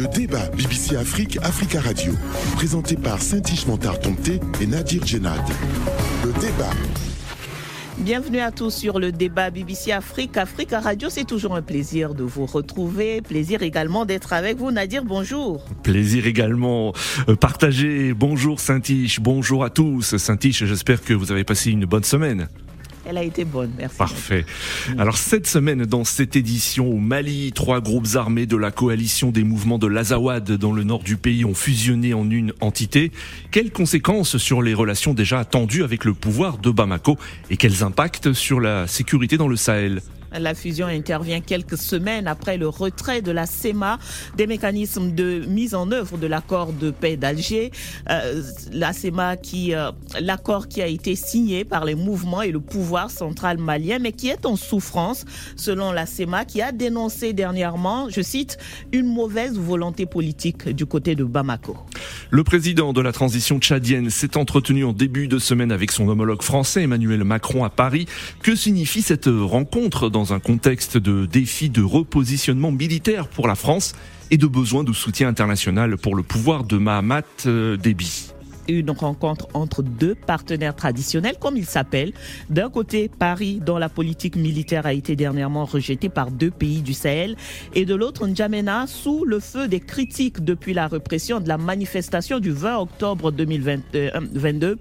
Le débat BBC Afrique, Africa Radio, présenté par Saint-Ish Tomté et Nadir Djenad. Le débat. Bienvenue à tous sur le débat BBC Afrique, Africa Radio. C'est toujours un plaisir de vous retrouver. Plaisir également d'être avec vous. Nadir, bonjour. Plaisir également euh, partagé. Bonjour Saint-Ish, bonjour à tous. Saint-Ish, j'espère que vous avez passé une bonne semaine. Elle a été bonne, merci. Parfait. Alors cette semaine, dans cette édition au Mali, trois groupes armés de la coalition des mouvements de l'Azawad dans le nord du pays ont fusionné en une entité. Quelles conséquences sur les relations déjà attendues avec le pouvoir de Bamako et quels impacts sur la sécurité dans le Sahel? La fusion intervient quelques semaines après le retrait de la CEMA des mécanismes de mise en œuvre de l'accord de paix d'Alger. Euh, la CEMA qui, euh, l'accord qui a été signé par les mouvements et le pouvoir central malien, mais qui est en souffrance, selon la CEMA, qui a dénoncé dernièrement, je cite, une mauvaise volonté politique du côté de Bamako. Le président de la transition tchadienne s'est entretenu en début de semaine avec son homologue français Emmanuel Macron à Paris. Que signifie cette rencontre dans dans un contexte de défi de repositionnement militaire pour la France et de besoin de soutien international pour le pouvoir de Mahamat euh, Déby une rencontre entre deux partenaires traditionnels, comme ils s'appellent. D'un côté, Paris, dont la politique militaire a été dernièrement rejetée par deux pays du Sahel, et de l'autre, N'Djamena, sous le feu des critiques depuis la répression de la manifestation du 20 octobre 2022,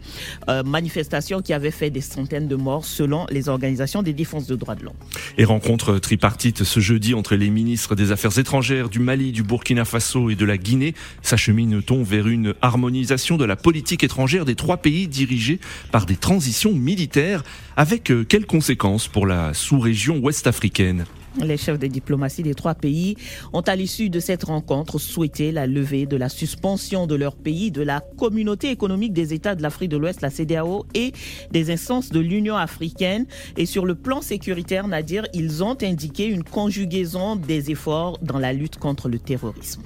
euh, manifestation qui avait fait des centaines de morts selon les organisations des défenses de droits de l'homme. Et rencontre tripartite ce jeudi entre les ministres des Affaires étrangères du Mali, du Burkina Faso et de la Guinée. S'achemine-t-on vers une harmonisation de la politique politique étrangère des trois pays dirigés par des transitions militaires, avec euh, quelles conséquences pour la sous-région ouest-africaine? Les chefs de diplomatie des trois pays ont, à l'issue de cette rencontre, souhaité la levée de la suspension de leur pays de la communauté économique des États de l'Afrique de l'Ouest, la CDAO, et des instances de l'Union africaine. Et sur le plan sécuritaire, Nadir, ils ont indiqué une conjugaison des efforts dans la lutte contre le terrorisme.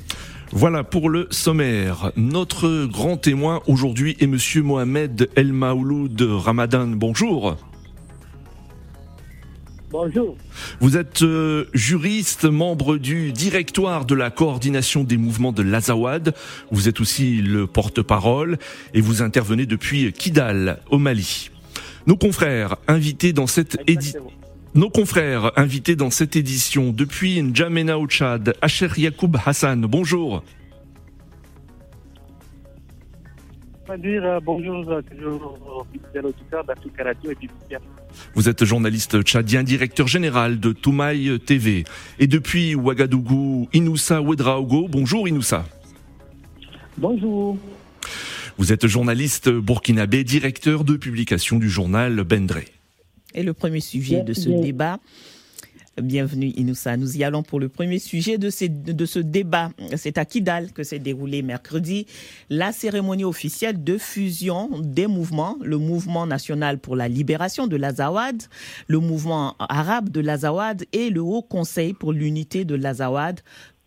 Voilà pour le sommaire. Notre grand témoin aujourd'hui est Monsieur Mohamed El Maouloud Ramadan. Bonjour. Bonjour. Vous êtes euh, juriste, membre du directoire de la coordination des mouvements de l'Azawad. Vous êtes aussi le porte-parole et vous intervenez depuis Kidal, au Mali. Nos confrères invités dans cette édition nos confrères invités dans cette édition depuis N'Djamena au Tchad, Acher Yacoub Hassan, bonjour. Euh, bonjour, Vous êtes journaliste tchadien, directeur général de Toumaï TV. Et depuis Ouagadougou, Inoussa Ouedraogo. Bonjour Inoussa. Bonjour. Vous êtes journaliste burkinabé, directeur de publication du journal Bendré. Et le premier sujet de ce débat, Bienvenue Inoussa. Nous y allons pour le premier sujet de, de ce débat. C'est à Kidal que s'est déroulé mercredi la cérémonie officielle de fusion des mouvements, le mouvement national pour la libération de l'Azawad, le mouvement arabe de l'Azawad et le Haut Conseil pour l'unité de l'Azawad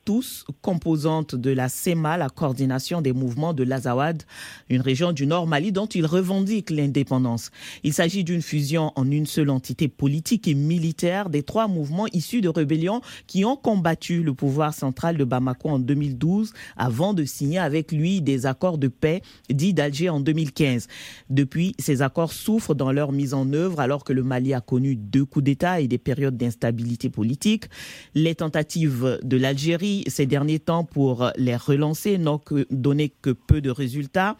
tous composantes de la SEMA, la coordination des mouvements de l'Azawad, une région du Nord Mali dont ils revendiquent l'indépendance. Il s'agit d'une fusion en une seule entité politique et militaire des trois mouvements issus de rébellions qui ont combattu le pouvoir central de Bamako en 2012 avant de signer avec lui des accords de paix dits d'Alger en 2015. Depuis, ces accords souffrent dans leur mise en œuvre alors que le Mali a connu deux coups d'État et des périodes d'instabilité politique. Les tentatives de l'Algérie ces derniers temps pour les relancer n'ont donné que peu de résultats.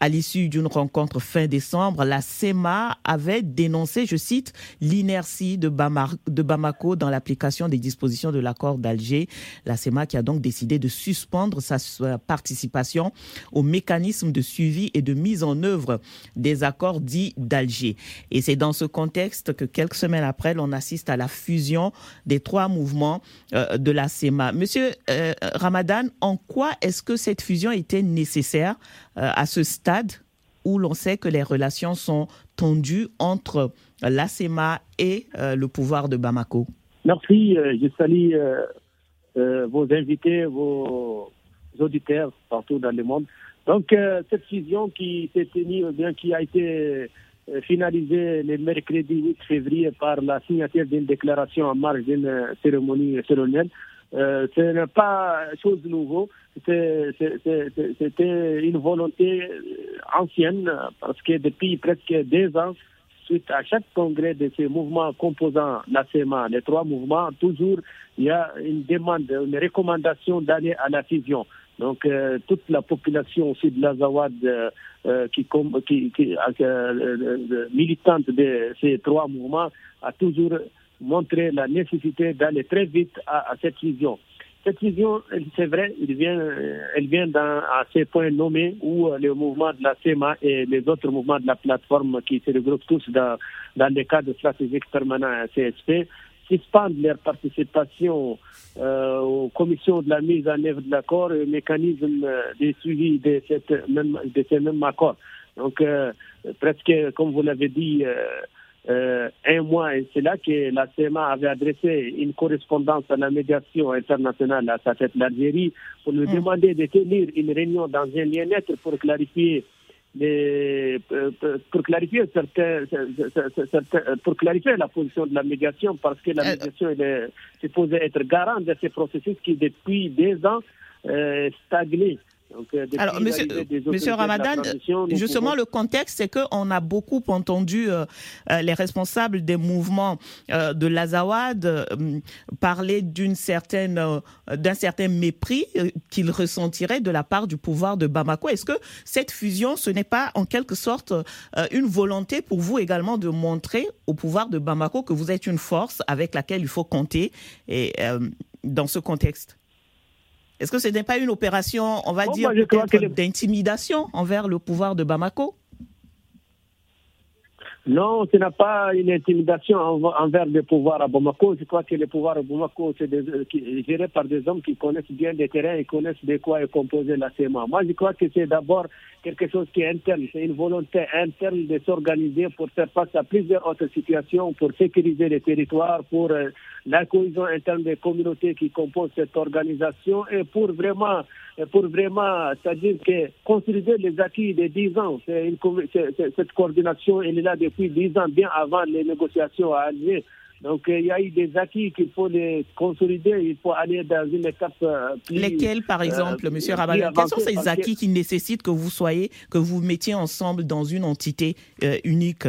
À l'issue d'une rencontre fin décembre, la SEMA avait dénoncé, je cite, l'inertie de, Bamako dans l'application des dispositions de l'accord d'Alger. La SEMA qui a donc décidé de suspendre sa participation au mécanisme de suivi et de mise en œuvre des accords dits d'Alger. Et c'est dans ce contexte que quelques semaines après, l'on assiste à la fusion des trois mouvements euh, de la SEMA. Monsieur euh, Ramadan, en quoi est-ce que cette fusion était nécessaire euh, à ce stade où l'on sait que les relations sont tendues entre l'ASEMA et euh, le pouvoir de Bamako? Merci, je salue vos invités, vos auditeurs partout dans le monde. Donc, cette fusion qui s'est tenue, bien qui a été finalisée le mercredi 8 février par la signature d'une déclaration en marge d'une cérémonie solennelle, Euh, ce n'est pas chose nouveau. C'était une volonté ancienne parce que depuis presque deux ans, suite à chaque congrès de ces mouvements composant la CMA, les trois mouvements, toujours il y a une demande, une recommandation d'aller à la fusion. Donc euh, toute la population aussi de l'Azawad euh, euh, qui, qui militante de ces trois mouvements a toujours montré la nécessité d'aller très vite à, cette fusion. Cette vision, c'est vrai, elle vient, elle vient à ces points nommés où euh, le mouvement de la CEMA et les autres mouvements de la plateforme qui se regroupent tous dans, dans le cadre stratégique permanent à CSP suspendent leur participation euh, aux commissions de la mise en œuvre de l'accord et au mécanisme de suivi de, cette même, de ce même accord. Donc, euh, presque, comme vous l'avez dit, euh, euh, un mois, et c'est là que la CMA avait adressé une correspondance à la médiation internationale à sa tête l'Algérie pour lui mm. demander de tenir une réunion dans un lien net pour clarifier les, euh, pour clarifier certains, pour clarifier la position de la médiation parce que la euh, médiation est supposée être garant de ces processus qui depuis des ans euh, stagnaient. Euh, Alors, monsieur, monsieur Ramadan, justement, le contexte, c'est qu'on a beaucoup entendu euh, euh, les responsables des mouvements de l'Azawad parler d'une certaine, d'un certain mépris qu'ils ressentiraient de la part du pouvoir de Bamako. Est-ce que cette fusion, ce n'est pas en quelque sorte une volonté pour vous également de montrer au pouvoir de Bamako que vous êtes une force avec laquelle il faut compter et, dans ce contexte? Est-ce que ce n'est pas une opération, on va dire, d'intimidation envers le pouvoir de Bamako? Non, ce n'est pas une intimidation envers le pouvoir à Bamako. Je crois que le pouvoir à Bamako, c'est euh, géré par des hommes qui connaissent bien les terrains et connaissent de quoi est composé la CMA. Moi, je crois que c'est d'abord quelque chose qui est interne. C'est une volonté interne de s'organiser pour faire face à plusieurs autres situations, pour sécuriser les territoires, pour euh, la cohésion interne des communautés qui composent cette organisation et pour vraiment, pour vraiment, c'est-à-dire que consolider les acquis des 10 ans. C'est une, cette coordination, elle est là depuis 10 ans, bien avant les négociations à Alger. Donc, euh, il y a eu des acquis qu'il faut les consolider. Il faut aller dans une étape euh, plus. Lesquels, par euh, exemple, M. Rabadan Quels sont ces acquis qui nécessitent que vous soyez, que vous mettiez ensemble dans une entité unique?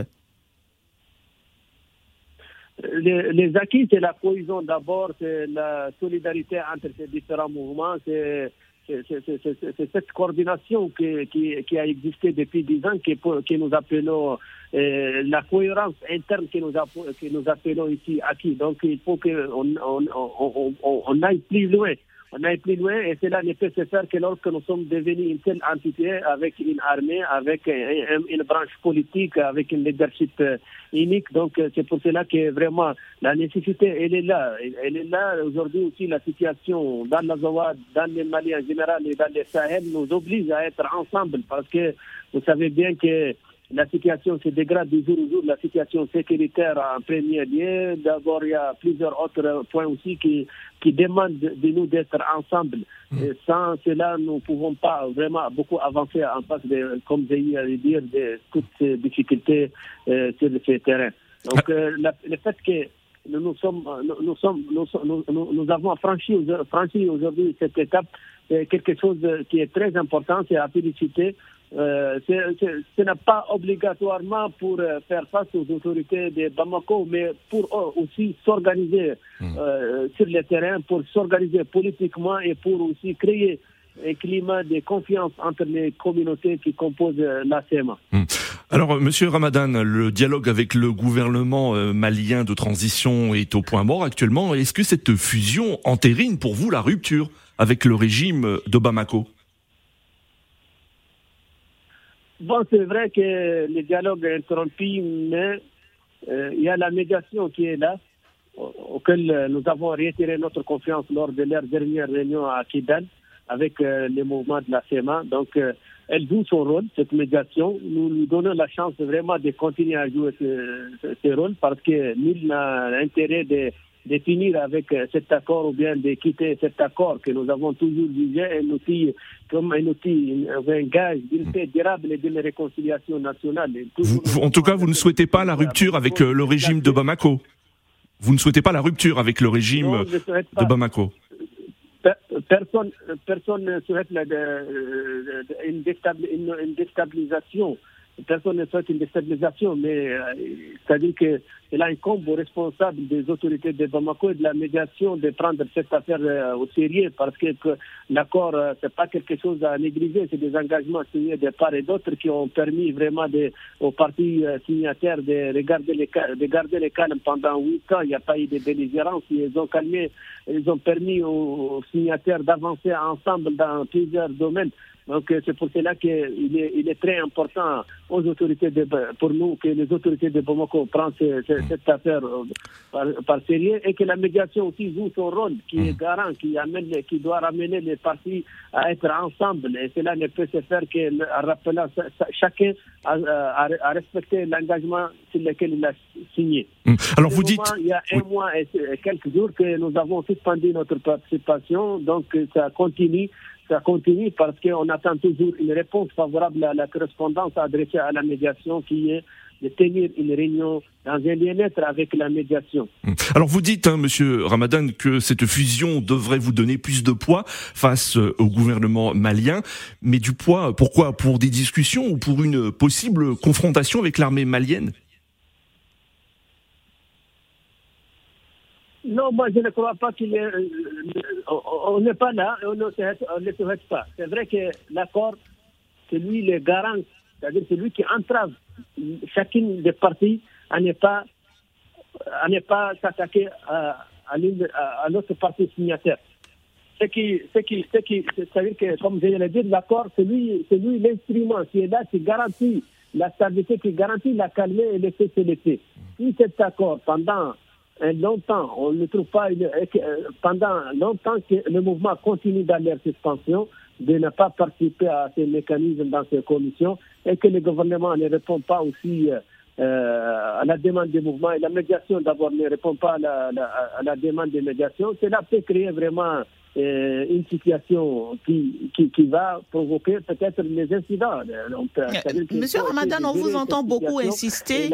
Les, acquis, c'est la cohésion d'abord, c'est la solidarité entre ces différents mouvements, c'est cette coordination qui, a existé depuis dix ans qui, qui nous appelons euh, la cohérence interne que nous, que appelons ici acquis. Donc il faut qu'on on, on, on, aille plus loin été plus loin et cela ne peut se faire que lorsque nous sommes devenus une telle entité avec une armée, avec une branche politique, avec un leadership euh, unique. Donc euh, c'est pour cela que vraiment la nécessité, elle est là. Elle est là aujourd'hui aussi la situation dans la Zawa, dans les Mali en général et dans les Sahel nous oblige à être ensemble parce que vous savez bien que la situation se dégrade de jour au jour, la situation sécuritaire en premier lieu. D'abord, il y a plusieurs autres points aussi qui, qui demandent de nous d'être ensemble. Et sans cela, nous ne pouvons pas vraiment beaucoup avancer en face de, comme j'ai eu à dire, de toutes ces difficultés euh, sur ce terrain. Donc, euh, le fait que nous, nous, sommes, nous, sommes, nous, nous, nous avons franchi, franchi aujourd'hui cette étape, c'est quelque chose qui est très important, c'est à féliciter euh, ce n'est pas obligatoirement pour euh, faire face aux autorités de Bamako, mais pour aussi s'organiser hmm. euh, sur le terrain, pour s'organiser politiquement et pour aussi créer un climat de confiance entre les communautés qui composent la CEMA. Hmm. Alors, Monsieur Ramadan, le dialogue avec le gouvernement malien de transition est au point mort actuellement. Est-ce que cette fusion entérine pour vous la rupture avec le régime de Bamako? Bon, c'est vrai que le dialogue est interrompu, mais euh, il y a la médiation qui est là, auquel nous avons réitéré notre confiance lors de leur dernière réunion à Kidal avec euh, les mouvements de la CEMA. Donc, euh, elle joue son rôle, cette médiation. Nous lui donnons la chance vraiment de continuer à jouer ce, ce rôle parce que nul n'a intérêt de de finir avec euh, cet accord ou bien de quitter cet accord que nous avons toujours jugé un outil comme un outil, un gage d'une paix durable et d'une réconciliation nationale. en tout cas, vous ne souhaitez pas la rupture avec euh, le régime de Bamako. Vous ne souhaitez pas la rupture avec le régime de Bamako. Personne, personne ne souhaite une, déstabilisation personne ne souhaite une déstabilisation, mais euh, c'est-à-dire qu'il incombe aux responsables des autorités de Bamako et de la médiation de prendre cette affaire euh, au sérieux parce que, l'accord, euh, c'est pas quelque chose à négliger, c'est des engagements signés de part et d'autre qui ont permis vraiment de, aux partis signataires de regarder les, de garder les calmes pendant huit ans. Il n'y a pas eu de belligérance, ils ont calmé, ils ont permis aux signataires d'avancer ensemble dans plusieurs domaines. Donc euh, c'est pour cela qu'il est, il est très important aux autorités de, pour nous que les autorités de Bamako prennent cette affaire euh, par, par, sérieux et que la médiation aussi joue son rôle, qui est mm. garant, qui amène, qui doit ramener les partis à être ensemble. Et cela ne peut se faire qu'en rappelant chacun à, à, respecter l'engagement sur lequel il a signé. Mm. Alors vous dites, il y a un mois et quelques jours que nous avons suspendu notre participation, donc ça continue ça continue parce qu'on attend toujours une réponse favorable à la correspondance adressée à la médiation qui est de tenir une réunion dans un bien-être avec la médiation. Hum. Alors vous dites, hein, Monsieur Ramadan, que cette fusion devrait vous donner plus de poids face euh, au gouvernement malien, mais du poids, pourquoi? Pour des discussions ou pour une possible confrontation avec l'armée malienne? Non, moi je ne crois pas qu'il est. Euh, on n'est pas là on ne le souhaite pas. C'est vrai que l'accord, c'est lui le garant, c'est-à-dire c'est lui qui entrave chacune des parties à ne pas, ne s'attaquer à, notre partie signataire. Ce qui, ce qui, ce qui, c'est-à-dire que, comme je l'ai dit, l'accord, c'est lui, c'est lui l'instrument qui est là, qui garantit la stabilité, qui garantit la calme et le cessez Si cet accord, pendant longtemps, on ne trouve pas, une, euh, pendant longtemps que le mouvement continue d'aller en suspension, de ne pas participer à ces mécanismes dans ces commissions et que le gouvernement ne répond pas aussi euh, à la demande des mouvements et la médiation d'abord ne répond pas à la, à la demande des médiations, cela peut créer vraiment euh, une situation qui, qui, qui, va provoquer peut-être des incidents. Donc, Monsieur Ramadan, on vous entend beaucoup insister.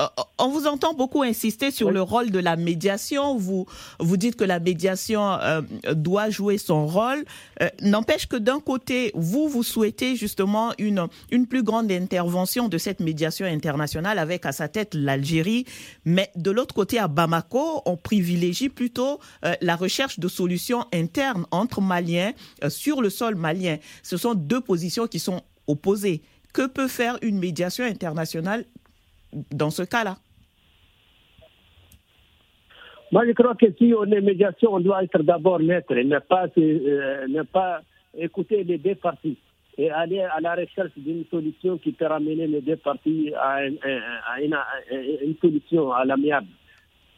Euh, on vous entend beaucoup insister sur le rôle de la médiation. Vous vous dites que la médiation euh, doit jouer son rôle. Euh, n'empêche que d'un côté, vous vous souhaitez justement une une plus grande intervention de cette médiation internationale avec à sa tête l'Algérie, mais de l'autre côté à Bamako, on privilégie plutôt la recherche de solutions internes entre Maliens sur le sol malien. Ce sont deux positions qui sont opposées. Que peut faire une médiation internationale dans ce cas-là. Moi, je crois que si on est médiation, on doit être d'abord maître et ne pas, euh, ne pas écouter les deux parties et aller à la recherche d'une solution qui peut ramener les deux parties à, une, solution à l'amiable.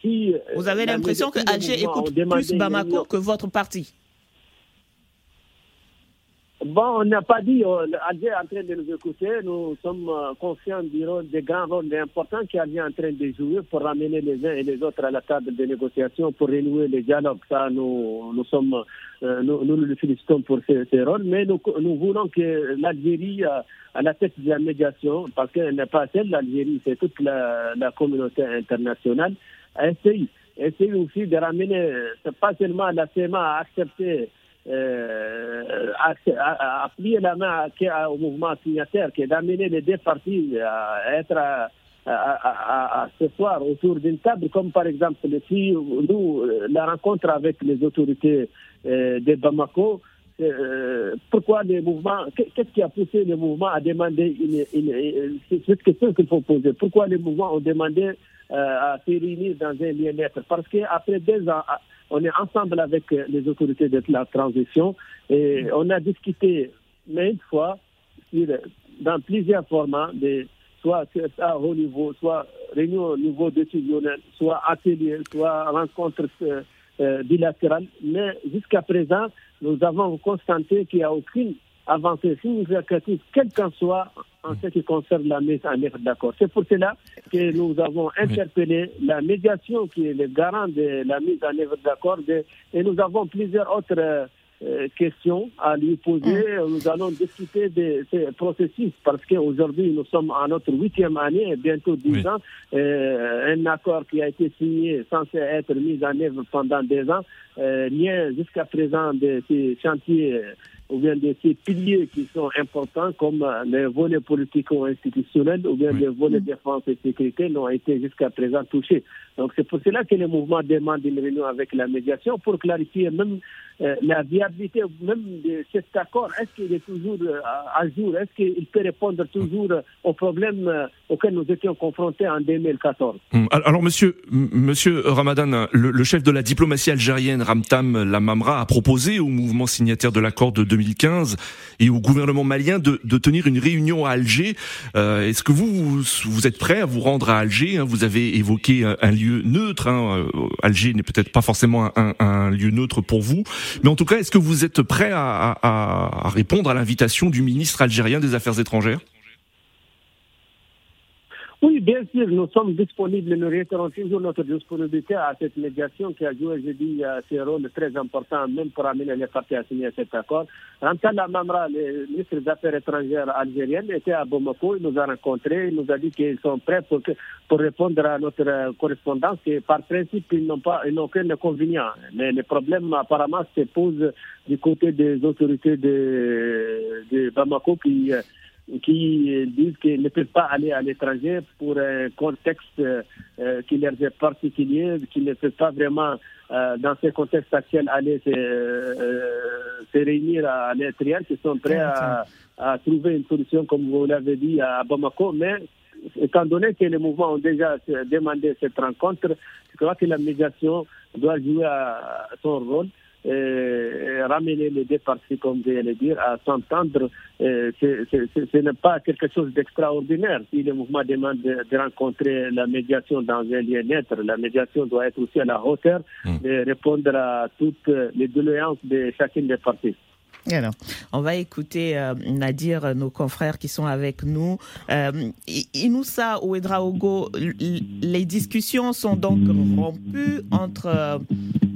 Si, euh, Vous avez l'impression que Alger écoute plus Bamako que votre parti? Bon, on n'a pas dit, Alger est en train de nous écouter. Nous sommes euh, conscients du rôle, des grands rôles importants qu'Alger est en train de jouer pour ramener les uns et les autres à la table de négociation, pour renouer les dialogues. Ça, nous, nous sommes, euh, nous, nous, le félicitons pour ces, rôles. Mais nous, nous voulons que l'Algérie, euh, à la tête de la médiation, parce qu'elle n'est pas seule, l'Algérie, c'est toute la, communauté internationale, essaye, essaye aussi de ramener, pas seulement la CEMA à accepter euh, à, plier la main au mouvement signataire, qui est d'amener les deux parties à être à, à, ce soir autour d'une table, comme par exemple si nous, la rencontre avec les autorités euh, de Bamako, euh, pourquoi les mouvements, qu'est-ce qui a poussé les mouvements à demander une, cette question qu'il faut poser. Pourquoi les mouvements ont demandé à se réunir dans un bien-être Parce qu'après deux ans, on est ensemble avec euh, les autorités de la transition et on a discuté maintes fois dans plusieurs formats, soit à haut niveau, soit réunion au niveau décisionnel, soit atelier, soit rencontre euh, euh, bilatérale. Mais jusqu'à présent, nous avons constaté qu'il n'y a aucune avancée significative, quelle qu'en soit, en ce qui concerne la mise en œuvre d'accord. C'est pour cela que nous avons interpellé la médiation qui est le garant de la mise en œuvre d'accord et nous avons plusieurs autres euh, questions à lui poser. Mm. Nous allons discuter de ces processus parce qu'aujourd'hui, nous sommes à notre huitième année, bientôt dix ans. Euh, un accord qui a été signé censé être mis en œuvre pendant des ans. Euh, rien jusqu'à présent de ces chantiers ou bien de ces piliers qui sont importants comme les volets politico-institutionnels ou bien les volets défense et sécurité n'ont été jusqu'à présent touchés. Donc c'est pour cela que le mouvement demande une réunion avec la médiation pour clarifier même euh, la viabilité même de cet accord. Est-ce qu'il est toujours euh, à jour? Est-ce qu'il peut répondre toujours aux problèmes euh, auxquels nous étions confrontés en 2014 hum, Alors monsieur, monsieur Ramadan, le, chef de la diplomatie algérienne Ramtam Lamamra a proposé au mouvement signataire de l'accord de 2015 et au gouvernement malien de, de tenir une réunion à Alger. Est-ce que vous, vous êtes prêt à vous rendre à Alger Vous avez évoqué un lieu neutre. Hein. Euh, Alger n'est peut-être pas forcément un, lieu neutre pour vous, mais en tout cas, est-ce que vous êtes prêt à répondre à l'invitation du ministre algérien des Affaires étrangères? Oui, bien sûr, nous sommes disponibles, nous réitérons toujours notre disponibilité à cette médiation qui a joué, je dis, ce rôle très important, même pour amener les partis à signer cet accord. Rantala Mamra, le ministre des Affaires étrangères algérienne, était à Bamako, il nous a rencontrés, il nous a dit qu'ils sont prêts pour, pour répondre à notre correspondance et par principe, ils n'ont pas, ils n'ont aucun inconvénient. Mais le problème, apparemment, se pose du côté des autorités de, de Bamako qui qui disent qu'ils ne peuvent pas aller à l'étranger pour un contexte euh, qui leur est particulier, qui ne peuvent pas vraiment, euh, dans ce contexte actuel, aller se, euh, se réunir à l'intérieur, qui sont prêts à, à, trouver une solution, comme vous l'avez dit, à Bamako. Mais étant donné que les mouvements ont déjà demandé cette rencontre, je crois que la médiation doit jouer son rôle. euh, ramener les deux parties, comme je le dire, à s'entendre. Euh, ce n'est pas quelque chose d'extraordinaire. Si le mouvement demande de, rencontrer la médiation dans un lien neutre, la médiation doit être aussi à la hauteur hmm. de répondre à toutes les doléances de chacune des parties. Alors, on va écouter euh, Nadir, nos confrères qui sont avec nous. Euh, Inoussa Ouedraogo, les discussions sont donc rompues entre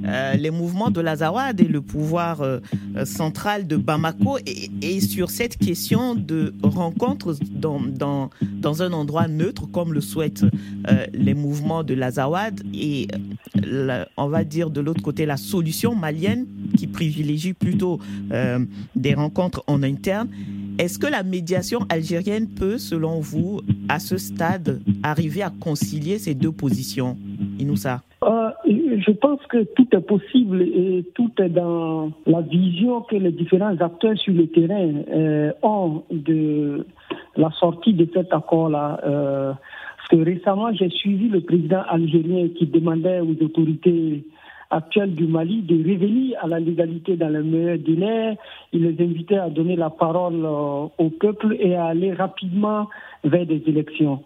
euh, les mouvements de l'Azawad et le pouvoir euh, central de Bamako et, sur cette question de rencontre dans, un endroit neutre comme le souhaitent les mouvements de l'Azawad et on va dire de l'autre côté la solution malienne qui privilégie plutôt des rencontres en interne. Est-ce que la médiation algérienne peut, selon vous, à ce stade, arriver à concilier ces deux positions Inoussa? Euh, Je pense que tout est possible et tout est dans la vision que les différents acteurs sur le terrain euh, ont de la sortie de cet accord-là. Euh, parce que récemment, j'ai suivi le président algérien qui demandait aux autorités actuelle du Mali de revenir à la légalité dans le meilleur délai. Il les invitait à donner la parole euh, au peuple et à aller rapidement vers des élections.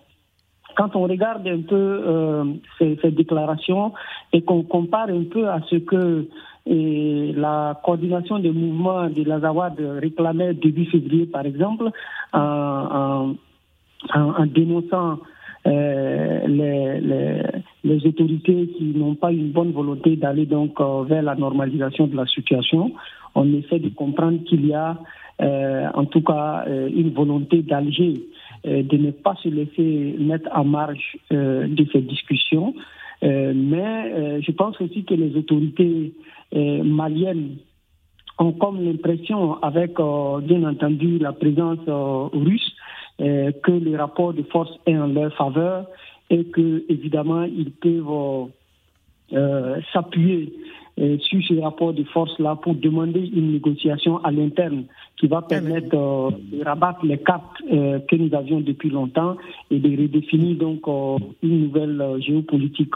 Quand on regarde un peu euh, ces, déclarations et qu'on compare un peu à ce que la coordination des mouvements de l'Azawad réclamait début février, par exemple, en, dénonçant les, les, autorités qui n'ont pas une bonne volonté d'aller donc euh, vers la normalisation de la situation. On essaie de comprendre qu'il y a euh, en tout cas euh, une volonté d'Alger de ne pas se laisser mettre en marge de ces discussions. mais je pense aussi que les autorités maliennes ont comme l'impression, avec bien entendu la présence russe, euh, que le rapport de force est en leur faveur et que évidemment ils peuvent euh, s'appuyer euh, sur ce rapport de force-là pour demander une négociation à l'interne qui va permettre de rabattre les cartes que nous avions depuis longtemps et de redéfinir donc une nouvelle géopolitique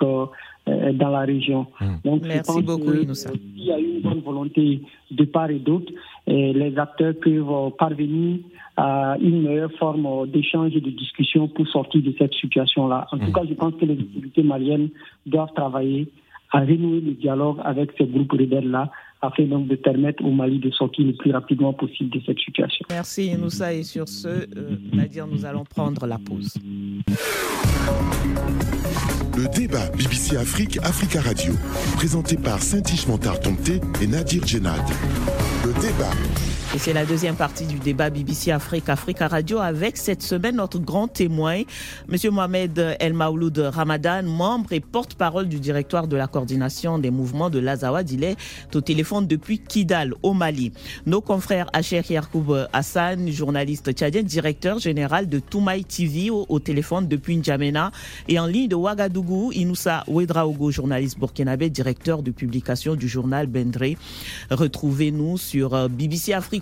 dans la région. Mmh. Donc, Merci beaucoup, Il y a une bonne volonté de part et d'autre. Les acteurs peuvent parvenir à une meilleure forme d'échange et de discussion pour sortir de cette situation-là. En tout mmh. cas, je pense que les autorités maliennes doivent travailler à renouer le dialogue avec ces groupes rebelles-là afin donc de permettre au Mali de sortir le plus rapidement possible de cette situation. Merci Inoussa et sur ce, euh, Nadir, nous allons prendre la pause. Le débat BBC Afrique, Africa Radio, présenté par Saint-Ish Montard et Nadir Djenad. Le débat. Et c'est la deuxième partie du débat BBC Afrique, Africa Radio, avec cette semaine notre grand témoin, Monsieur Mohamed El Maouloud Ramadan, membre et porte-parole du directoire de la coordination des mouvements de l'Azawad. Il est au téléphone depuis Kidal, au Mali. Nos confrères Acher Yarkoub Hassan, journaliste tchadien, directeur général de Toumaï TV, au, téléphone depuis N'Djamena, et en ligne de Ouagadougou, Inoussa Ouedraogo, journaliste burkinabé, directeur de publication du journal Bendre. Retrouvez-nous sur euh, BBC Afrique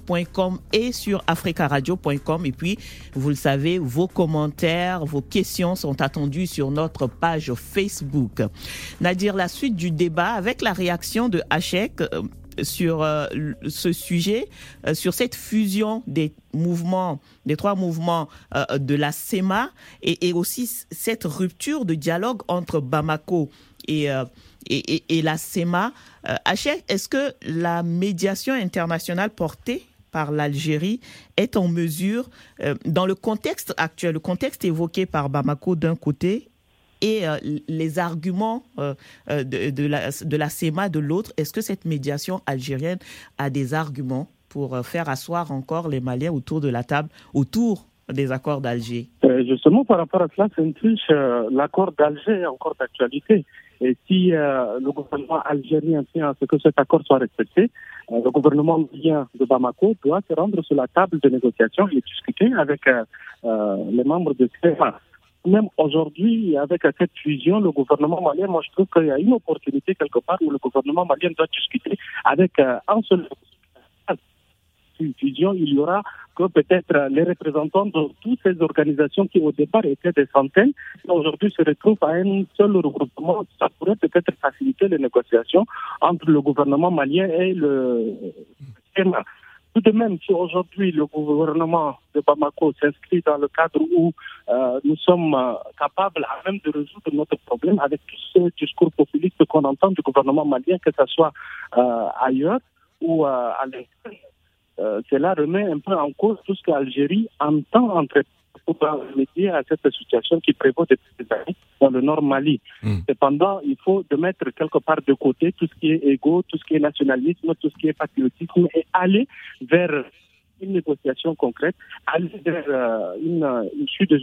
et sur africaradio.com. Et puis, vous le savez, vos commentaires, vos questions sont attendus sur notre page Facebook. Nadir, la suite du débat avec la réaction de Hachek euh, sur euh, ce sujet, euh, sur cette fusion des mouvements, des trois mouvements de la SEMA et, aussi cette rupture de dialogue entre Bamako et, et, la SEMA. Hachek, est-ce que la médiation internationale portée par l'Algérie est en mesure, euh, dans le contexte actuel, le contexte évoqué par Bamako d'un côté et euh, les arguments euh, de, la, de la CEMA de l'autre, est-ce que cette médiation algérienne a des arguments pour faire asseoir encore les Maliens autour de la table, autour des accords d'Alger? Justement, par rapport à cela, c'est une triche. L'accord d'Alger est encore d'actualité. Et si euh, le gouvernement algérien tient à ce que cet accord soit respecté, euh, le gouvernement malien de Bamako doit se rendre sur la table de négociation et discuter avec euh, les membres de CEMA. Même aujourd'hui, avec cette fusion, le gouvernement malien, moi je trouve qu'il y a une opportunité quelque part où le gouvernement malien doit discuter avec un seul fusion, il y aura que peut-être les représentants de toutes ces organisations qui au départ étaient des centaines, aujourd'hui se retrouvent à un seul regroupement. Ça pourrait peut-être faciliter les négociations entre le gouvernement malien et le schéma. Tout de même, si aujourd'hui le gouvernement de Bamako s'inscrit dans le cadre où euh, nous sommes euh, capables à même de résoudre notre problème avec ce discours populiste qu'on entend du gouvernement malien, que ce soit euh, ailleurs ou à l'extérieur, euh, cela remet un peu en cause tout ce qu'Algérie entend entre pour remédier à cette situation qui prévaut depuis des années dans le nord Mali. Hmm. Cependant, il faut de mettre quelque part de côté tout ce qui est égo, tout ce qui est nationalisme, tout ce qui est patriotisme et aller vers une négociation concrète, aller vers euh, une, issue de,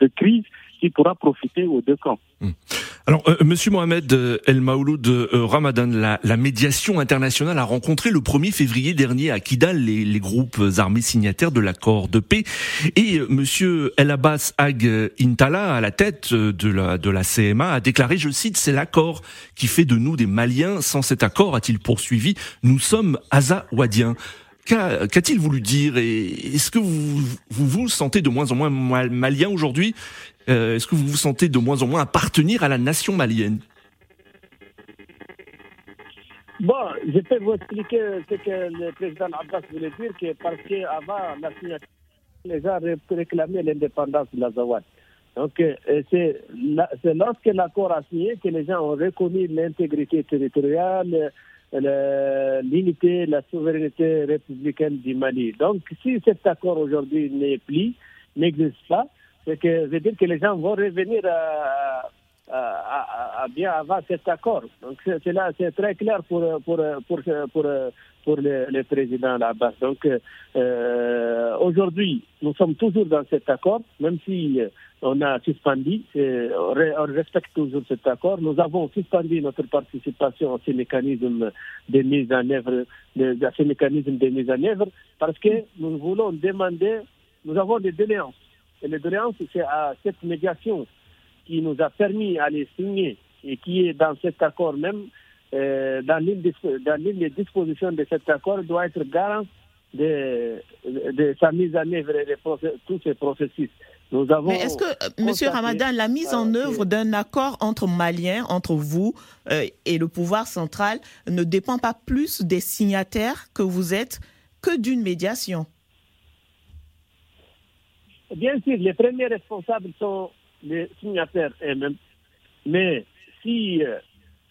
de, crise qui pourra profiter aux deux camps. Hmm. Alors, euh, Monsieur Mohamed euh, El Maouloud euh, Ramadan, la, médiation internationale a rencontré le 1er février dernier à Kidal les, groupes armés signataires de l'accord de paix et Monsieur El Abbas Ag Intala, à la tête de la, de CMA, a déclaré, je cite, c'est l'accord qui fait de nous des Maliens. Sans cet accord, a-t-il poursuivi, nous sommes Azawadiens. Qu'a-t-il voulu dire Et est-ce que vous, vous vous sentez de moins en moins malien aujourd'hui? Euh, Est-ce que vous vous sentez de moins en moins appartenir à la nation malienne Bon, je peux vous expliquer ce que le président Abbas voulait dire, que parce qu'avant la signature, les gens réclamaient l'indépendance de l'Azawad. Donc, euh, c'est lorsque l'accord a signé que les gens ont reconnu l'intégrité territoriale, l'unité, la souveraineté républicaine du Mali. Donc, si cet accord aujourd'hui n'est plus, n'existe pas, c'est que veut dire que les gens vont revenir à, bien avant cet accord. Donc, c'est c'est très clair pour pour pour pour, pour le, président là-bas. Donc, euh, aujourd'hui, nous sommes toujours dans cet accord, même si on a suspendu, on respecte toujours cet accord. Nous avons suspendu notre participation à ces mécanismes de mise en œuvre, à ces mécanismes de mise en œuvre, parce que nous voulons demander, nous avons des doléances. Et les doléances, c'est à cette médiation qui nous a permis à les signer et qui est dans cet accord même, euh, dans l'une des, dispositions de cet accord, doit être garant de, de, sa mise en œuvre et de tous ces processus. Mais est-ce que, euh, Monsieur Ramadan, la mise en œuvre d'un accord entre Maliens, entre vous euh, et le pouvoir central, ne dépend pas plus des signataires que vous êtes que d'une médiation? Bien sûr, les premiers responsables sont les signataires eux-mêmes. Mais si, euh,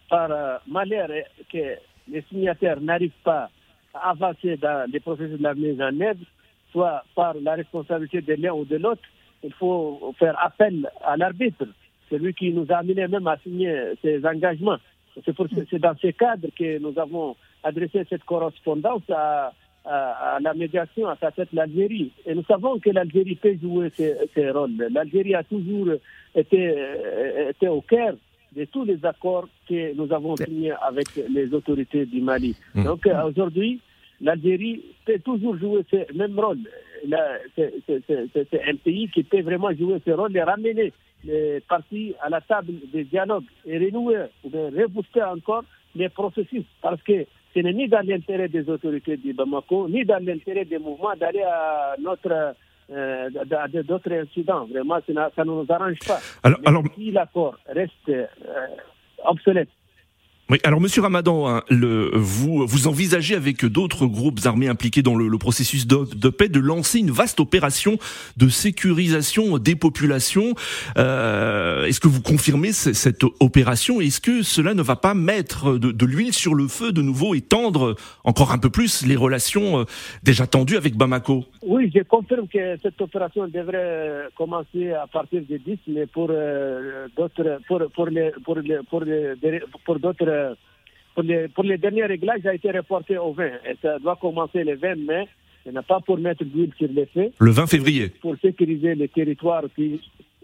par malheur, que les signataires n'arrivent pas à avancer dans les processus de la mise en œuvre, soit par la responsabilité de l'un ou de l'autre, il faut faire appel à l'arbitre, celui qui nous a amené même à signer ces engagements. C'est dans ces cadres que nous avons adressé cette correspondance à, la médiation, à sa tête l'Algérie. Et nous savons que l'Algérie peut jouer ses, rôles. L'Algérie a toujours été, été au cœur de tous les accords que nous avons signés avec les autorités du Mali. Mmh. Donc aujourd'hui, l'Algérie peut toujours jouer ce même rôle. C'est un pays qui peut vraiment jouer ce rôle et ramener les partis à la table des dialogues et renouer ou rebooster encore les processus parce que ce n'est ni dans l'intérêt des autorités du Bamako, ni dans l'intérêt des mouvements d'aller à notre euh, d'autres incidents. Vraiment, ça ne nous arrange pas. Alors, si l'accord reste euh, obsolète, alors Monsieur Ramadan, hein, vous envisagez avec d'autres groupes armés impliqués dans le, processus de, paix de lancer une vaste opération de sécurisation des populations. Euh, est-ce que vous confirmez cette opération? Est-ce que cela ne va pas mettre de, l'huile sur le feu de nouveau et tendre encore un peu plus les relations euh, déjà tendues avec Bamako? Oui, je confirme que cette opération devrait commencer à partir du 10, mais pour euh, d'autres pour pour les pour les, pour, les, pour d'autres pour les, pour les derniers réglages, a été reporté au 20. Et ça doit commencer le 20 mai. Ce n'est pas pour mettre l'huile sur les faits. Le 20 février. Pour sécuriser les territoires. Puis,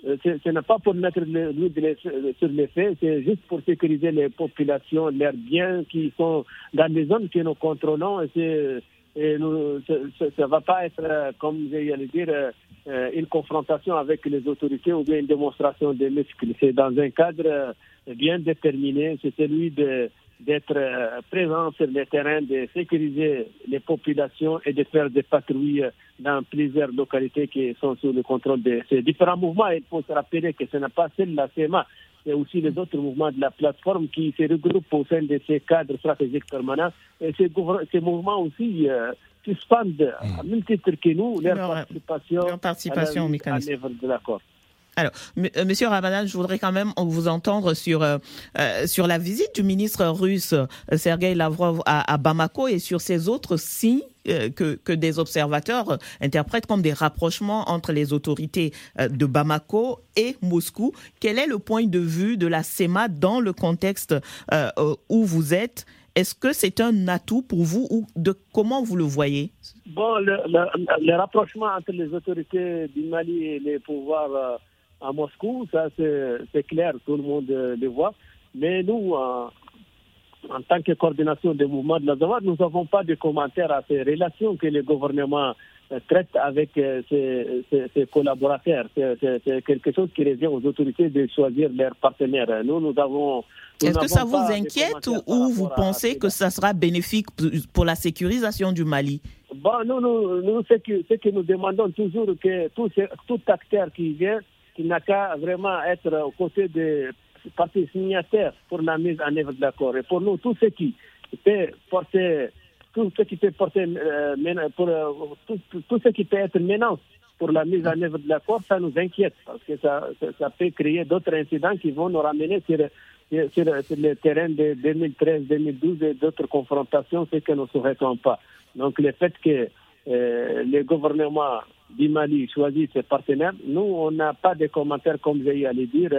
euh, ce n'est pas pour mettre l'huile sur les faits, c'est juste pour sécuriser les populations, leurs biens qui sont dans les zones que nous contrôlons. Et, et nous, ça ne va pas être, euh, comme j'allais dire, euh, une confrontation avec les autorités ou bien une démonstration de muscles. C'est dans un cadre bien déterminé, c'est celui de d'être euh, présent sur le terrain, de sécuriser les populations et de faire des patrouilles dans plusieurs localités qui sont sous le contrôle de ces différents mouvements. Il faut se rappeler que ce n'est pas seul la CEMA, c'est aussi les autres mouvements de la plateforme qui se regroupent au sein de ces cadres stratégiques permanents. Et ces, ces mouvements aussi euh, suspendent, à même titre que nous, leur, participation, leur participation au mécanisme de l'accord. Alors, euh, Monsieur Ramadan, je voudrais quand même vous entendre sur euh, euh, sur la visite du ministre russe Sergei Lavrov à, Bamako et sur ces autres signes que, que, des observateurs interprètent comme des rapprochements entre les autorités de Bamako et Moscou. Quel est le point de vue de la CEMA dans le contexte où vous êtes? Est-ce que c'est un atout pour vous ou de comment vous le voyez? Bon, le, le, rapprochement entre les autorités du Mali et les pouvoirs à Moscou, ça c'est clair, tout le monde le voit. Mais nous, en, tant que coordination des mouvements de la Zawad, nous n'avons pas de commentaires à ces relations que le gouvernement euh, traite avec euh, ses, collaborateurs. C'est quelque chose qui revient aux autorités de choisir leurs partenaires. Nous, nous avons. Est-ce que ça vous inquiète ou, vous pensez que ça sera bénéfique pour la sécurisation du Mali? Bon, nous, nous, nous ce, que, ce que nous demandons toujours, que tout, tout acteur qui vient qui n'a qu'à vraiment être aux côtés des partis signataires pour la mise en œuvre de l'accord. Et pour nous, tout ce qui peut porter, tout ce qui peut porter, euh, pour, euh, tout, ce qui peut être menace pour la mise en œuvre de l'accord, ça nous inquiète parce que ça, peut créer d'autres incidents qui vont nous ramener sur, sur, le terrain de 2013-2012 et d'autres confrontations, ce que nous ne souhaitons pas. Donc le fait que euh, le gouvernement du Mali choisit ses partenaires. Nous, on n'a pas de commentaires comme j'ai à le dire.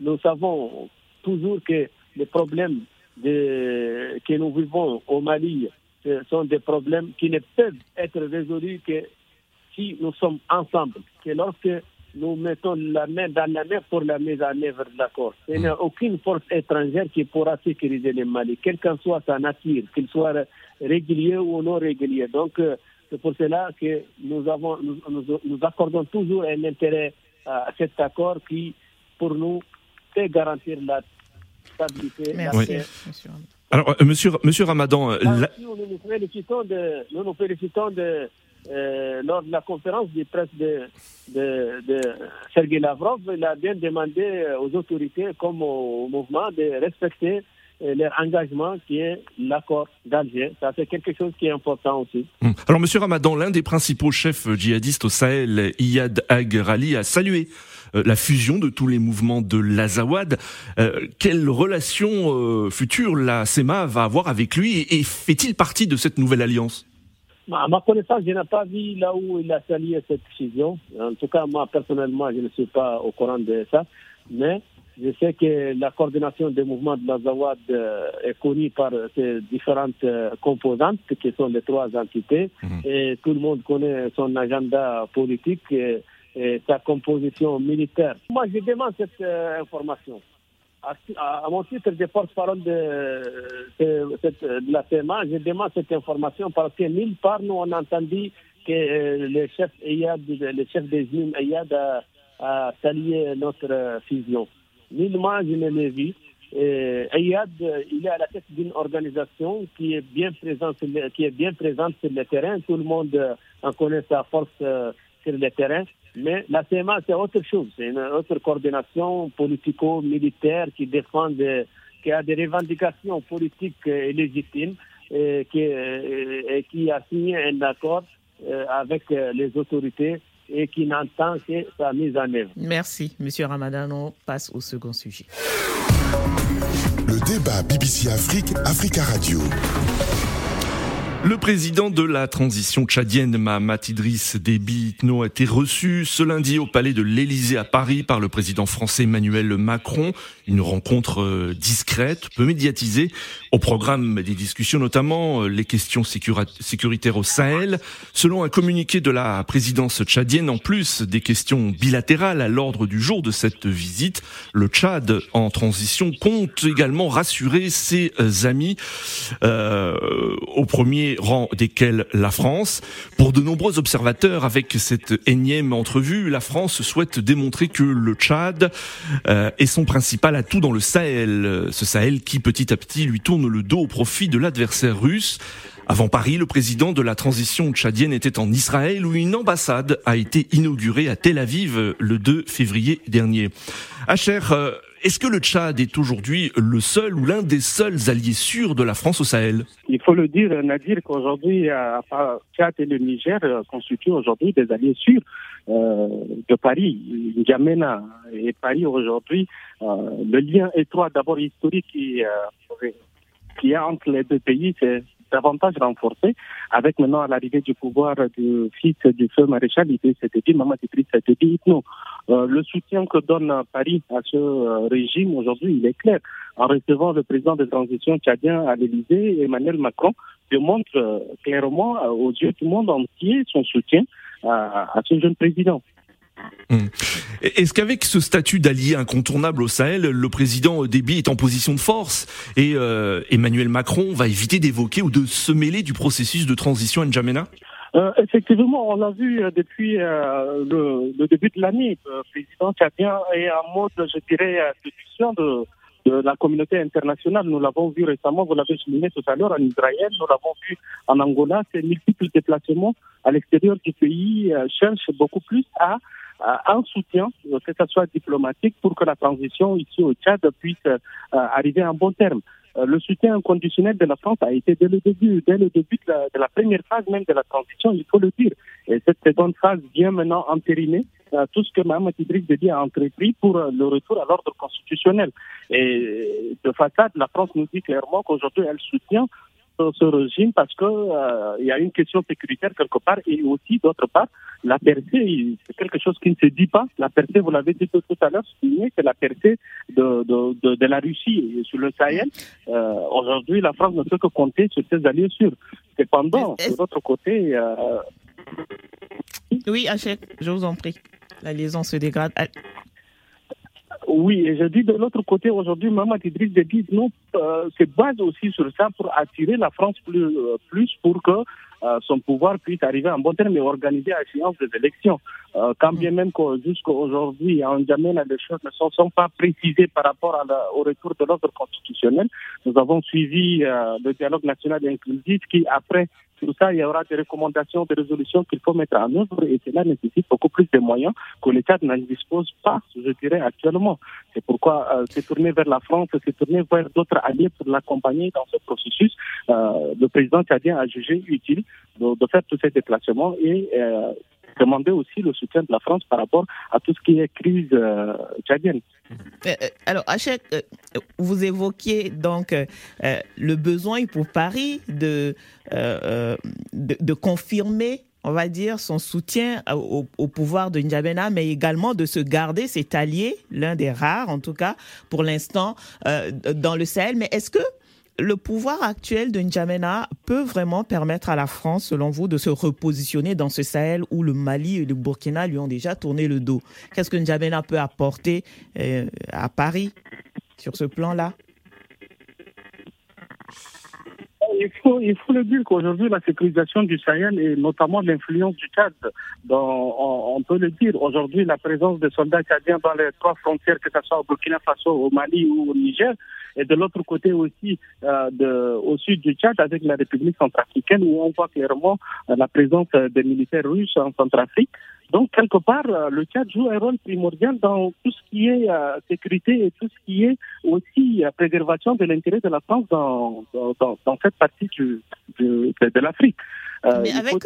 Nous savons toujours que les problèmes de, que nous vivons au Mali sont des problèmes qui ne peuvent être résolus que si nous sommes ensemble, que lorsque nous mettons la main dans la main pour la mise en œuvre de l'accord. Il n'y a aucune force étrangère qui pourra sécuriser le Mali, quelle qu'en soit sa nature, qu'il soit régulier ou non régulier. Donc, euh, c'est pour cela que nous, avons, nous, accordons toujours un intérêt à cet accord qui, pour nous, peut garantir la stabilité. Merci. Alors, euh, monsieur, monsieur Ramadan, euh, nous, nous félicitons de, nous nous félicitons de, euh, lors de la conférence de presse de, de, de Sergei Lavrov, il a bien demandé aux autorités comme au mouvement de respecter leur engagement qui est l'accord d'Alger. Ça, c'est quelque chose qui est important aussi. Hum. Alors, Monsieur Ramadan, l'un des principaux chefs djihadistes au Sahel, Iyad Ag Rali, a salué euh, la fusion de tous les mouvements de l'Azawad. Euh, quelle relation euh, future la SEMA va avoir avec lui et, fait-il partie de cette nouvelle alliance? À ma connaissance, je n'ai pas vu là où il a salué cette fusion. En tout cas, moi, personnellement, je ne suis pas au courant de ça. Mais Je sais que la coordination des mouvements de l'Azawad euh, est connue par ses différentes euh, composantes, qui sont les trois entités, mhm. et tout le monde connaît son agenda politique et, sa composition militaire. Moi, je demande cette euh, information. À, mon titre de porte-parole de, de, la CMA, je demande cette information parce que nulle part nous on a entendu que le chef Eyad, le chef des UNEM Eyad a, a salué notre fusion. Nullement, je ne l'ai vu. Ayad, il est à la tête d'une organisation qui est bien présente, qui est bien présente sur le terrain. Tout le monde en connaît sa force euh, sur le terrain. Mais la CMA, c'est autre chose. C'est une autre coordination politico-militaire qui défend, qui a des revendications politiques et légitimes et qui, a signé un accord euh, avec les autorités et qui n'entend que sa mise en œuvre. Merci, Monsieur Ramadan. On passe au second sujet. Le débat BBC Afrique, Africa Radio. Le président de la transition tchadienne, Mahamat Idriss Déby Itno, a été reçu ce lundi au palais de l'Élysée à Paris par le président français Emmanuel Macron. Une rencontre euh, discrète, peu médiatisée. Au programme des discussions, notamment euh, les questions sécuritaires au Sahel. Selon un communiqué de la présidence tchadienne, en plus des questions bilatérales à l'ordre du jour de cette visite, le Tchad en transition compte également rassurer ses euh, amis, euh, au premier rang desquels la France. Pour de nombreux observateurs, avec cette énième entrevue, la France souhaite démontrer que le Tchad euh, est son principal atout dans le Sahel. Ce Sahel qui petit à petit lui tourne le dos au profit de l'adversaire russe. Avant Paris, le président de la transition tchadienne était en Israël où une ambassade a été inaugurée à Tel Aviv le 2 février dernier. Acher, euh, est-ce que le Tchad est aujourd'hui le seul ou l'un des seuls alliés sûrs de la France au Sahel? Il faut le dire, Nadir, qu'aujourd'hui, euh, Tchad et le Niger euh, constituent aujourd'hui des alliés sûrs euh, de Paris. N'Djamena et Paris aujourd'hui, le lien étroit d'abord historique qui, qui est entre les deux pays, c'est davantage renforcé avec maintenant l'arrivée du pouvoir du fils du feu maréchal Idriss Maman Idriss Déby Itno. Euh, le soutien que donne Paris à ce euh, régime aujourd'hui, il est clair. En recevant le président de transition tchadien à l'Élysée, Emmanuel Macron démontre euh, clairement aux yeux du monde entier son soutien à ce jeune président. Hmm. Est-ce qu'avec ce statut d'allié incontournable au Sahel, le président Déby est en position de force et euh, Emmanuel Macron va éviter d'évoquer ou de se mêler du processus de transition à N'Djamena? Euh, effectivement, on l'a vu euh, depuis le, début de l'année. Le président tchadien est en mode, je dirais, de de, de la communauté internationale. Nous l'avons vu récemment, vous l'avez souligné tout à l'heure, en Israël, nous l'avons vu en Angola. Ces multiples déplacements à l'extérieur du pays cherchent beaucoup plus à un soutien, que ce soit diplomatique, pour que la transition ici au Tchad puisse euh, arriver à un bon terme. Euh, le soutien inconditionnel de la France a été dès le début, dès le début de la, première phase même de la transition, il faut le dire. Et cette seconde phase vient maintenant entériner euh, tout ce que Mme Idriss Déby a entrepris pour le retour à l'ordre constitutionnel. Et de façade, la France nous dit clairement qu'aujourd'hui, elle soutient ce régime parce que euh, il y a une question sécuritaire quelque part et aussi d'autre part la percée c'est quelque chose qui ne se dit pas. La percée vous l'avez dit tout, à l'heure c'est la percée de, de, de, la Russie sur le Sahel euh, aujourd'hui la France ne peut que compter sur ses alliés sûrs. Cependant de l'autre côté euh... oui Hachek je vous en prie. La liaison se dégrade oui, et je dis de l'autre côté, aujourd'hui, Maman Idriss Déby nous euh, se base aussi sur ça pour attirer la France plus, euh, plus pour que euh, son pouvoir puisse arriver en bon terme et organiser à échéance des élections. Euh, quand bien même que jusqu'à aujourd'hui, en N'Djamena, les choses ne sont, sont, pas précisées par rapport à au retour de l'ordre constitutionnel. Nous avons suivi le dialogue national inclusif qui, après tout ça, il y aura des recommandations, des résolutions qu'il faut mettre en œuvre et cela nécessite beaucoup plus de moyens que l'État n'en dispose pas, je dirais, actuellement. C'est pourquoi euh, c'est tourné vers la France, c'est tourné vers d'autres alliés pour l'accompagner dans ce processus. Euh, le président tchadien a jugé utile de, de, faire tous ces déplacements et euh, demander aussi le soutien de la France par rapport à tout ce qui est crise euh, tchadienne. Euh, euh, alors, Hachek, vous évoquiez donc le besoin pour Paris de, de, confirmer on va dire, son soutien au, pouvoir de N'Djamena, mais également de se garder cet allié, l'un des rares en tout cas, pour l'instant, dans le Sahel. Mais est-ce que le pouvoir actuel de N'Djamena peut vraiment permettre à la France, selon vous, de se repositionner dans ce Sahel où le Mali et le Burkina lui ont déjà tourné le dos Qu'est-ce que N'Djamena peut apporter euh, à Paris sur ce plan-là? Il faut, il faut le dire qu'aujourd'hui, la sécurisation du Sahel et notamment l'influence du Tchad, on, peut le dire. Aujourd'hui, la présence des soldats tchadiens dans les trois frontières, que ce soit au Burkina Faso, au Mali ou au Niger, et de l'autre côté aussi euh, de, au sud du Tchad avec la République centrafricaine où on voit clairement euh, la présence des militaires russes en Centrafrique. Donc, quelque part, euh, le Tchad joue un rôle primordial dans tout ce qui est sécurité et tout ce qui est aussi préservation de l'intérêt de la France dans, dans, dans cette partie du, de, de l'Afrique. Euh, Mais avec,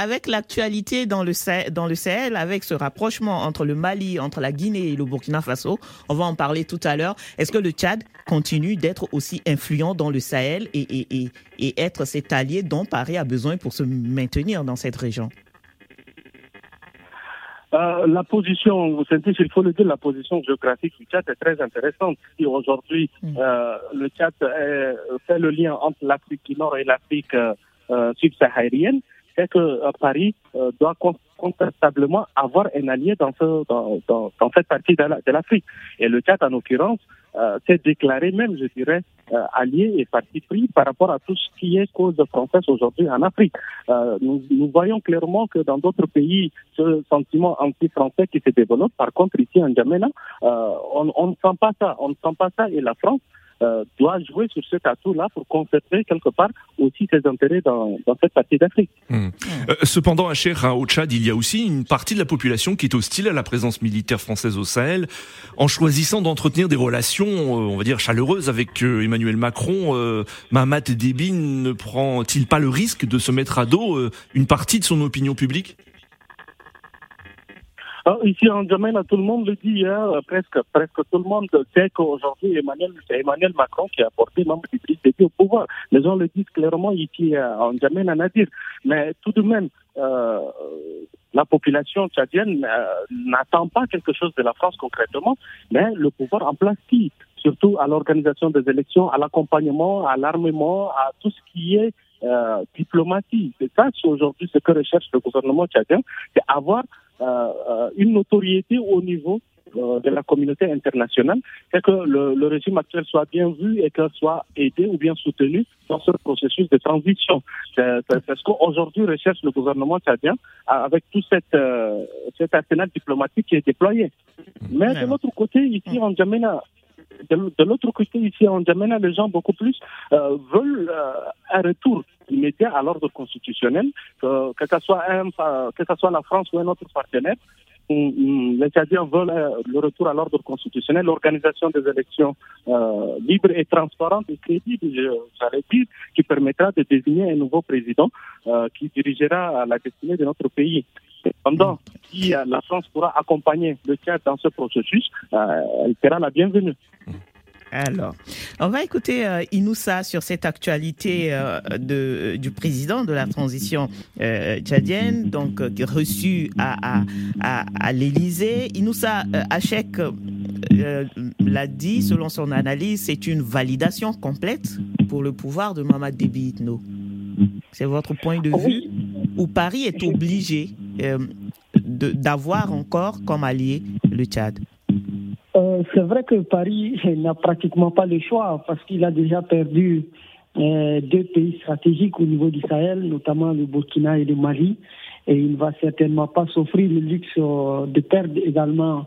avec l'actualité dans le, dans le Sahel, avec ce rapprochement entre le Mali, entre la Guinée et le Burkina Faso, on va en parler tout à l'heure. Est-ce que le Tchad continue d'être aussi influent dans le Sahel et, et, et, et être cet allié dont Paris a besoin pour se maintenir dans cette région? Euh, la position, vous sentez, il faut le dire, la position géographique du Tchad est très intéressante. Si aujourd'hui mm. euh, le Tchad fait le lien entre l'Afrique du Nord et l'Afrique subsaharienne, c'est que euh, Paris euh, doit contestablement avoir un allié dans, ce, dans, dans, dans cette partie de l'Afrique. Et le Tchad, en l'occurrence, euh, s'est déclaré même, je dirais, allié et parti pris par rapport à tout ce qui est cause française aujourd'hui en Afrique. Nous, nous, voyons clairement que dans d'autres pays, ce sentiment anti-français qui se développe, par contre, ici en Djamena, on, on ne sent pas ça. On ne sent pas ça et la France euh, doit jouer sur cet atout-là pour conserver quelque part aussi ses intérêts dans, dans cette partie d'Afrique. Hmm. Euh, cependant, à Cher, au Tchad, il y a aussi une partie de la population qui est hostile à la présence militaire française au Sahel. En choisissant d'entretenir des relations, euh, on va dire, chaleureuses avec Emmanuel Macron, Mahamat Déby ne prend-il pas le risque de se mettre à dos une partie de son opinion publique? Ah, ici en Djamena, tout le monde le dit, hein, presque, presque tout le monde sait qu'aujourd'hui, Emmanuel, c'est Emmanuel Macron qui a porté membre du PDP au pouvoir. Les gens le disent clairement ici euh, en Djamena, Nadir. Mais tout de même, euh, la population tchadienne euh, n'attend pas quelque chose de la France concrètement, mais le pouvoir en place qui? Surtout à l'organisation des élections, à l'accompagnement, à l'armement, à tout ce qui est euh, diplomatie. C'est ça aujourd'hui ce que recherche le gouvernement tchadien, c'est avoir une notoriété au niveau euh, de la communauté internationale, c'est que le, le, régime actuel soit bien vu et qu'il soit aidé ou bien soutenu dans ce processus de transition. C'est ce qu'aujourd'hui recherche le gouvernement tchadien avec tout cette, cet arsenal diplomatique qui est déployé. Mais de l'autre côté, ici en Djamena, de, l'autre côté, ici en Djamena, les gens beaucoup plus euh, veulent euh, un retour immédiat à l'ordre constitutionnel, que, ce soit un, que ce soit la France ou un autre partenaire. Les Tchadiens veulent euh, le retour à l'ordre constitutionnel, l'organisation des élections euh, libres et transparentes et crédibles, j'allais dire, qui permettra de désigner un nouveau président euh, qui dirigera la destinée de notre pays. Cependant, si la France pourra accompagner le Tchad dans ce processus, elle sera la bienvenue. Alors, on va écouter euh, Inoussa sur cette actualité euh, de, du président de la transition euh, tchadienne, donc reçu à, à, l'Élysée. Inoussa Hachek l'a dit, selon son analyse, c'est une validation complète pour le pouvoir de Mamad Déby Itno. C'est votre point de vue? Où Paris est obligé d'avoir encore comme allié le Tchad? Euh, c'est vrai que Paris n'a pratiquement pas le choix parce qu'il a déjà perdu euh, deux pays stratégiques au niveau du Sahel, notamment le Burkina et le Mali, et il ne va certainement pas s'offrir le luxe euh, de perdre également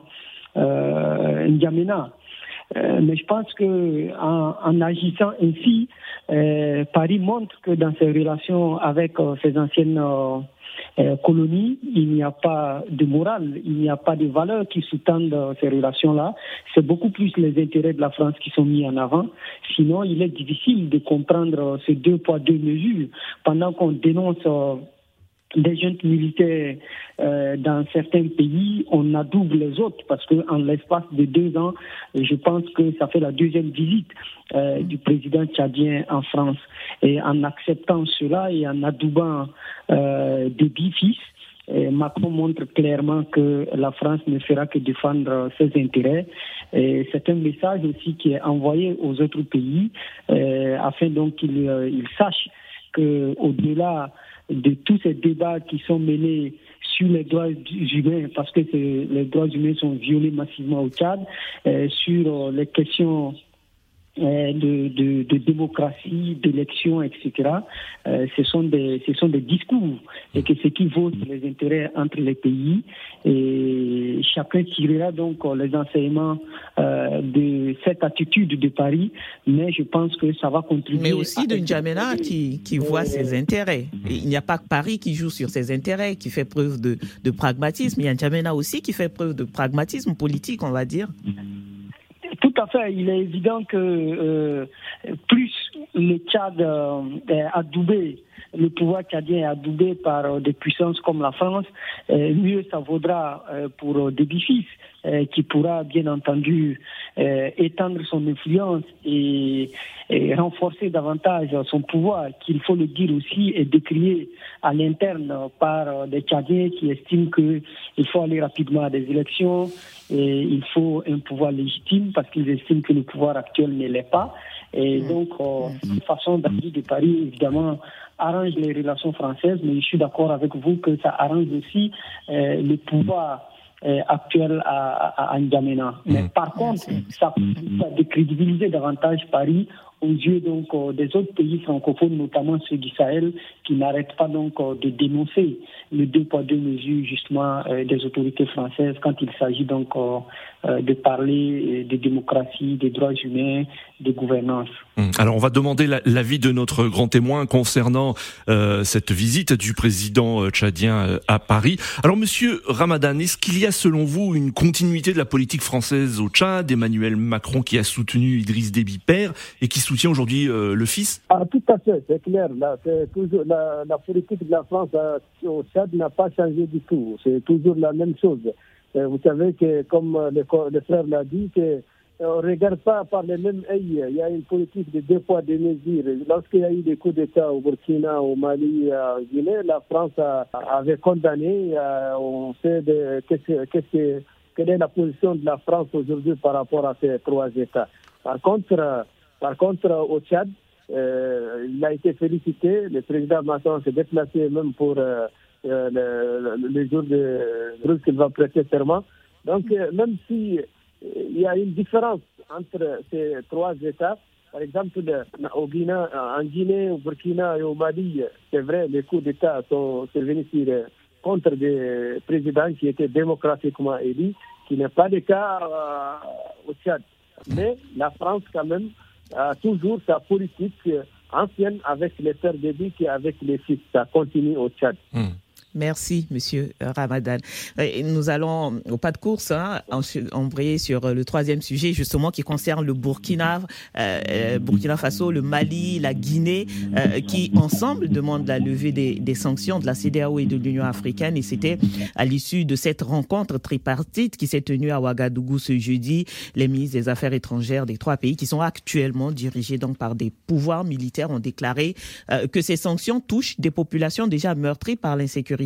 euh, N'Djamena. Mais je pense que en agissant ainsi, Paris montre que dans ses relations avec ses anciennes euh, colonie, il n'y a pas de morale, il n'y a pas de valeurs qui sous-tendent ces relations-là. C'est beaucoup plus les intérêts de la France qui sont mis en avant. Sinon, il est difficile de comprendre ces deux poids, deux mesures pendant qu'on dénonce euh, des jeunes militaires euh, dans certains pays, on adoube les autres parce qu'en l'espace de deux ans, je pense que ça fait la deuxième visite euh, du président tchadien en France. Et en acceptant cela et en adoubant euh, des bifis, Macron montre clairement que la France ne fera que défendre ses intérêts. C'est un message aussi qui est envoyé aux autres pays afin donc qu'ils sachent qu'au-delà de tous ces débats qui sont menés sur les droits humains, parce que les droits humains sont violés massivement au Tchad, euh, sur euh, les questions de, de, de, démocratie, d'élection, etc. Euh, ce, sont des, ce sont des discours et que ce qui vaut les intérêts entre les pays. Et chacun tirera donc les enseignements euh, de cette attitude de Paris, mais je pense que ça va contribuer. Mais aussi de N'Djamena qui, qui voit ses intérêts. il n'y a pas que Paris qui joue sur ses intérêts, qui fait preuve de, de pragmatisme. Il y a N'Djamena aussi qui fait preuve de pragmatisme politique, on va dire. Tout à fait. Il est évident que euh, plus le Tchad euh, est adoubé, le pouvoir tchadien est adoubé par euh, des puissances comme la France, mieux ça vaudra pour des fils qui pourra bien entendu étendre son influence et, renforcer davantage son pouvoir, qu'il faut le dire aussi, et décrié à l'interne par des Tchadiens qui estiment qu'il faut aller rapidement à des élections, et il faut un pouvoir légitime parce qu'ils estiment que le pouvoir actuel ne l'est pas. Et mm. donc, euh, mm. façon d'agir de Paris, évidemment, arrange les relations françaises, mais je suis d'accord avec vous que ça arrange aussi euh, le pouvoir euh, actuel à, à, N'Djamena. Mais mm. par contre, ça, ça décrédibiliser davantage Paris aux yeux donc euh, des autres pays francophones, notamment ceux du Sahel, qui n'arrêtent pas donc euh, de dénoncer le deux poids deux mesures justement euh, des autorités françaises quand il s'agit donc de parler de démocratie, des droits humains, de gouvernance. Hum. Alors on va demander l'avis de notre grand témoin concernant cette visite du président tchadien à Paris. Alors Monsieur Ramadan, est-ce qu'il y a selon vous une continuité de la politique française au Tchad Emmanuel Macron qui a soutenu Idriss Déby père et qui soutient aujourd'hui euh, le fils? Ah, Tout à fait, c'est clair. la, politique de la France euh, au Tchad n'a pas changé du tout. C'est toujours la même chose. Euh, vous savez que, comme le, frère l'a dit, que on ne regarde pas par les mêmes œils. Il y a une politique de deux poids, deux mesures. Lorsqu'il y a eu des coups d'État au Burkina, au Mali, en Guinée, la France avait condamné. On sait qu'est-ce quelle est la position de la France aujourd'hui par rapport à ces trois États. Par contre, par contre, au Tchad, euh, il a été félicité. Le président Macron s'est déplacé même pour euh, euh, le, le, jour de qu'il va prêter serment. Donc, même si il y a une différence entre ces trois États, par exemple, au Guinée, en Guinée, au Burkina et au Mali, c'est vrai, les coups d'État sont survenus contre des présidents qui étaient démocratiquement élus, qui n'est pas le cas au Tchad. Mais la France, quand même, toujours sa politique ancienne avec les pères débits et avec les fils. Ça continue au Tchad. Hmm. Merci, Monsieur Ramadan. Nous allons au pas de course hein, embrayer sur le troisième sujet justement qui concerne le Burkina, euh, euh, Burkina Faso, le Mali, la Guinée, euh, qui ensemble demandent la levée des, des, sanctions de la CDAO et de l'Union africaine. Et c'était à l'issue de cette rencontre tripartite qui s'est tenue à Ouagadougou ce jeudi, les ministres des Affaires étrangères des trois pays qui sont actuellement dirigés donc par des pouvoirs militaires ont déclaré que ces sanctions touchent des populations déjà meurtries par l'insécurité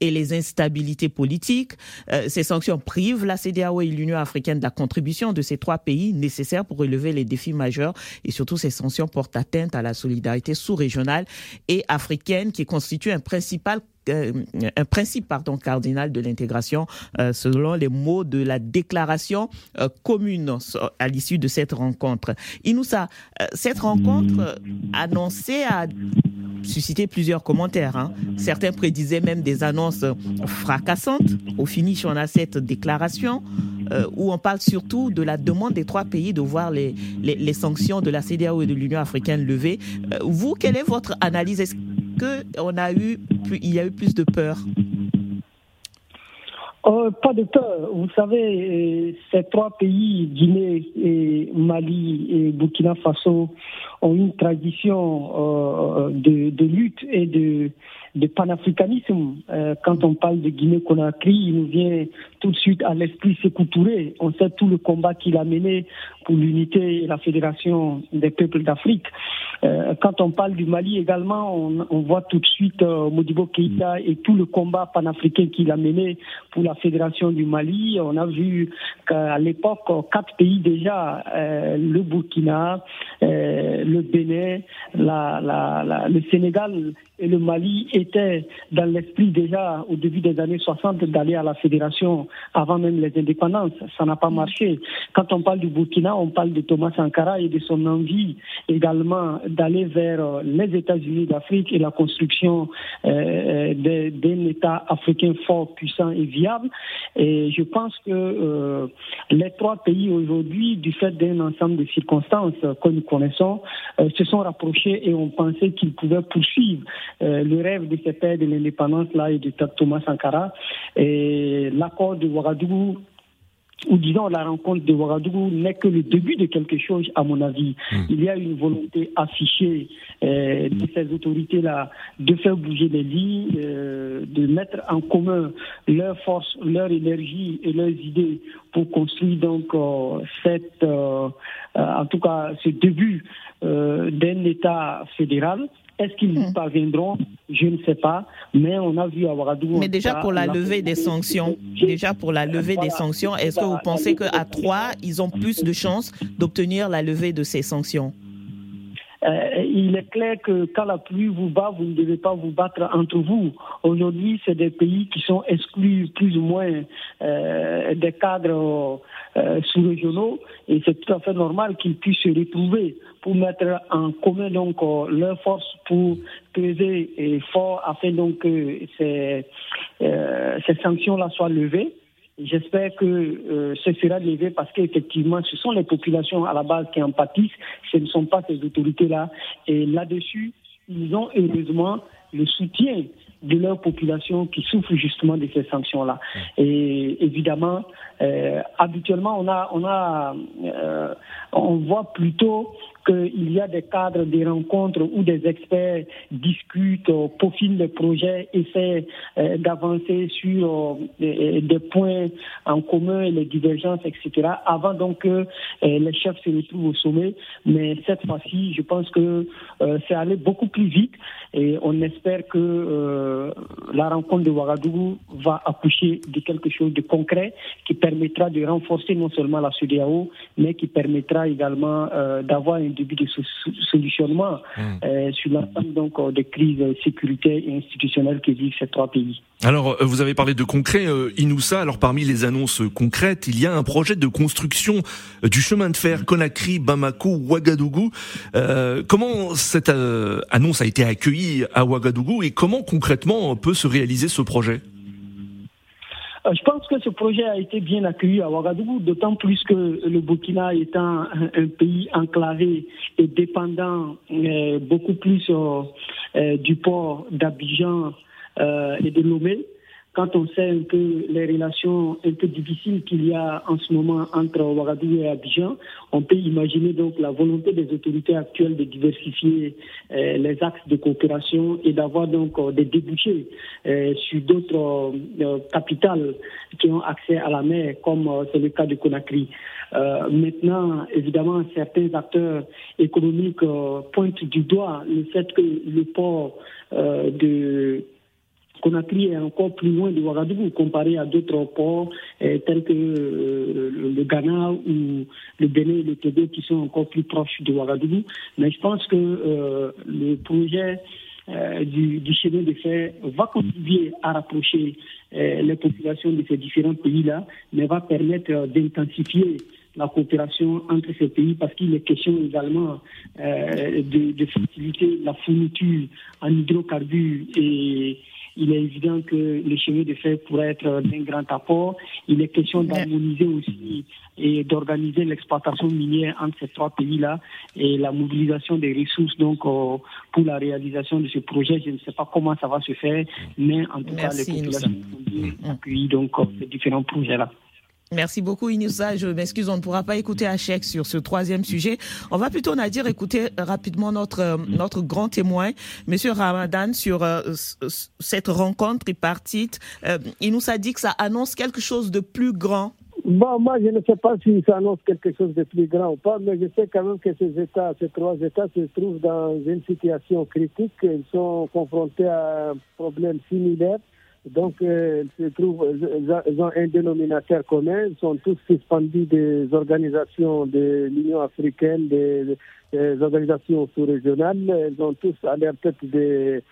et les instabilités politiques. Euh, ces sanctions privent la CDAO et l'Union africaine de la contribution de ces trois pays nécessaires pour relever les défis majeurs et surtout ces sanctions portent atteinte à la solidarité sous-régionale et africaine qui constitue un principal un principe pardon, cardinal de l'intégration euh, selon les mots de la déclaration commune à l'issue de cette rencontre. Inoussa, cette rencontre annoncée à suscité plusieurs commentaires. Hein. Certains prédisaient même des annonces fracassantes. Au finish, on a cette déclaration euh, où on parle surtout de la demande des trois pays de voir les, les, sanctions de la CDAO et de l'Union africaine levées. Euh, vous, quelle est votre analyse? Qu'il a eu, il y a eu plus de peur euh, pas de peur. Vous savez, ces trois pays, Guinée, et Mali et Burkina Faso, ont une tradition de, de, lutte et de, de panafricanisme. Euh, quand on parle de Guinée-Conakry, il nous vient tout de suite à l'esprit Sékou Touré. On sait tout le combat qu'il a mené pour l'unité et la fédération des peuples d'Afrique. Euh, quand on parle du Mali également, on, on voit tout de suite euh, Modibo Keïta et tout le combat panafricain qu'il a mené pour la fédération du Mali. On a vu qu'à l'époque, quatre pays déjà, euh, le Burkina, euh, le Bénin, la, la, la, le Sénégal et le Mali étaient dans l'esprit déjà au début des années 60 d'aller à la fédération avant même les indépendances. Ça n'a pas marché. Quand on parle du Burkina, on parle de Thomas Sankara et de son envie également d'aller vers les États-Unis d'Afrique et la construction euh, d'un État africain fort, puissant et viable. Et je pense que euh, les trois pays aujourd'hui, du fait d'un ensemble de circonstances que nous connaissons, euh, se sont rapprochés et ont pensé qu'ils pouvaient poursuivre euh, le rêve de ce père de l'indépendance là et de Thomas Sankara. Et l'accord de Ouagadougou ou disons la rencontre de Ouagadougou n'est que le début de quelque chose, à mon avis. Mm. Il y a une volonté affichée euh, de ces autorités-là de faire bouger les lignes, euh, de mettre en commun leurs forces, leur énergie et leurs idées pour construire donc euh, cette, en tout cas, ce début d'un État fédéral. Est-ce qu'ils y parviendront? Je ne sais pas. Mais on a vu à Ouagadougou. Mais déjà pour la levée des sanctions, déjà pour la levée des sanctions, est-ce que vous pensez qu'à trois, ils ont plus de chances d'obtenir la levée de ces sanctions? Euh, il est clair que quand la pluie vous bat, vous ne devez pas vous battre entre vous. Aujourd'hui, c'est des pays qui sont exclus plus ou moins euh, des cadres euh, sous-régionaux et c'est tout à fait normal qu'ils puissent se retrouver pour mettre en commun donc euh, leurs forces pour peser fort afin donc que ces, euh, ces sanctions-là soient levées. J'espère que euh, ce sera levé parce qu'effectivement, ce sont les populations à la base qui en pâtissent, ce ne sont pas ces autorités-là. Et là-dessus, ils ont heureusement le soutien de leur population qui souffre justement de ces sanctions-là. Et évidemment, euh, habituellement, on a, on a, euh, on voit plutôt qu'il y a des cadres, des rencontres où des experts discutent, euh, peaufinent les projets, essaient euh, d'avancer sur euh, des points en commun et les divergences, etc. Avant donc que les chefs se retrouvent au sommet. Mais cette fois-ci, je pense que c'est allé beaucoup plus vite et on espère que la rencontre de Ouagadougou va accoucher de quelque chose de concret qui permettra de renforcer non seulement la CEDEAO, mais qui permettra également d'avoir un début de solutionnement mmh. euh, sur l'ensemble donc euh, des crises sécuritaires et institutionnelles que vivent ces trois pays. Alors, euh, vous avez parlé de concret, Inoussa. Alors, parmi les annonces concrètes, il y a un projet de construction du chemin de fer Conakry, Bamako, Ouagadougou. comment cette annonce a été accueillie à Ouagadougou et comment concrètement peut se réaliser ce projet? euh, je pense que ce projet a été bien accueilli à Ouagadougou, d'autant plus que le Burkina étant un, pays enclavé et dépendant euh, beaucoup plus euh, du port d'Abidjan et de Lomé, quand on sait un peu les relations un peu difficiles qu'il y a en ce moment entre Ouagadougou et Abidjan, on peut imaginer donc la volonté des autorités actuelles de diversifier euh, les axes de coopération et d'avoir donc euh, des débouchés euh, sur d'autres capitales qui ont accès à la mer, comme c'est le cas de Conakry. maintenant, évidemment, certains acteurs économiques pointent du doigt le fait que le port de Conakry est encore plus loin de Ouagadougou comparé à d'autres ports euh, tels que euh, le Ghana ou le Bénin et le Togo qui sont encore plus proches de Ouagadougou. Mais je pense que euh, le projet du, chemin de fer va contribuer à rapprocher les populations de ces différents pays-là, mais va permettre d'intensifier la coopération entre ces pays parce qu'il est question également de, de faciliter la fourniture en hydrocarbures et il est évident que le chemin de fer pourrait être d'un grand apport. Il est question d'harmoniser aussi et d'organiser l'exploitation minière entre ces trois pays-là et la mobilisation des ressources donc euh, pour la réalisation de ce projet. Je ne sais pas comment ça va se faire, mais en tout cas, les populations sont bien accueillies donc euh, ces différents projets-là. Merci beaucoup Inoussa. Je m'excuse, on ne pourra pas écouter Hachek sur ce troisième sujet. On va plutôt, Nadir, écouter rapidement notre euh, notre grand témoin, Monsieur Ramadan, sur euh, cette rencontre tripartite. Euh, il nous a dit que ça annonce quelque chose de plus grand. Bon, moi, je ne sais pas si ça annonce quelque chose de plus grand ou pas, mais je sais quand même que ces États, ces trois États se trouvent dans une situation critique. Ils sont confrontés à un problème similaire donc, euh, se trouvent, ils ont un dénominateur commun. Ils sont tous suspendus des organisations de l'Union africaine, des, organisations sous-régionales. Ils ont tous à leur tête des,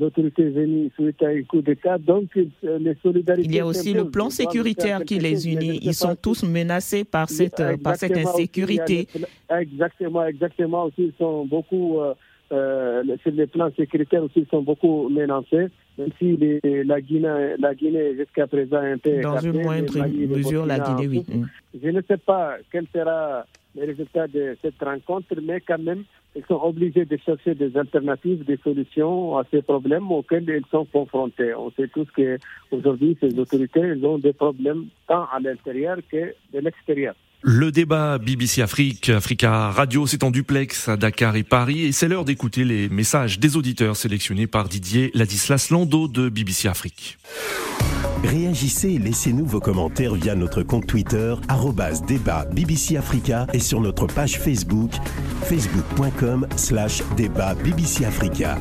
autorités venues suite à un coup d'État. Donc, euh, les solidarités. Il y a aussi le plan sécuritaire qui les unit. Ils sont tous menacés par cette, par cette insécurité. exactement, exactement. Aussi, ils sont beaucoup. Euh, euh, sur les plans sécuritaires aussi sont beaucoup menacés, même si la Guinée, la Guinée jusqu'à présent un peu Dans une moindre mesure, la Guinée, oui. Mm. Je ne sais pas quel sera le résultat de cette rencontre, mais quand même, ils sont obligés de chercher des alternatives, des solutions à ces problèmes auxquels ils sont confrontés. On sait tous qu'aujourd'hui, ces autorités ont des problèmes tant à l'intérieur que de l'extérieur. Le débat BBC Afrique, Africa Radio, c'est en duplex à Dakar et Paris et c'est l'heure d'écouter les messages des auditeurs sélectionnés par Didier Ladislas Lando de BBC Afrique. Réagissez et laissez-nous vos commentaires via notre compte Twitter, débat BBC Africa et sur notre page Facebook, facebook.com slash débat BBC Africa.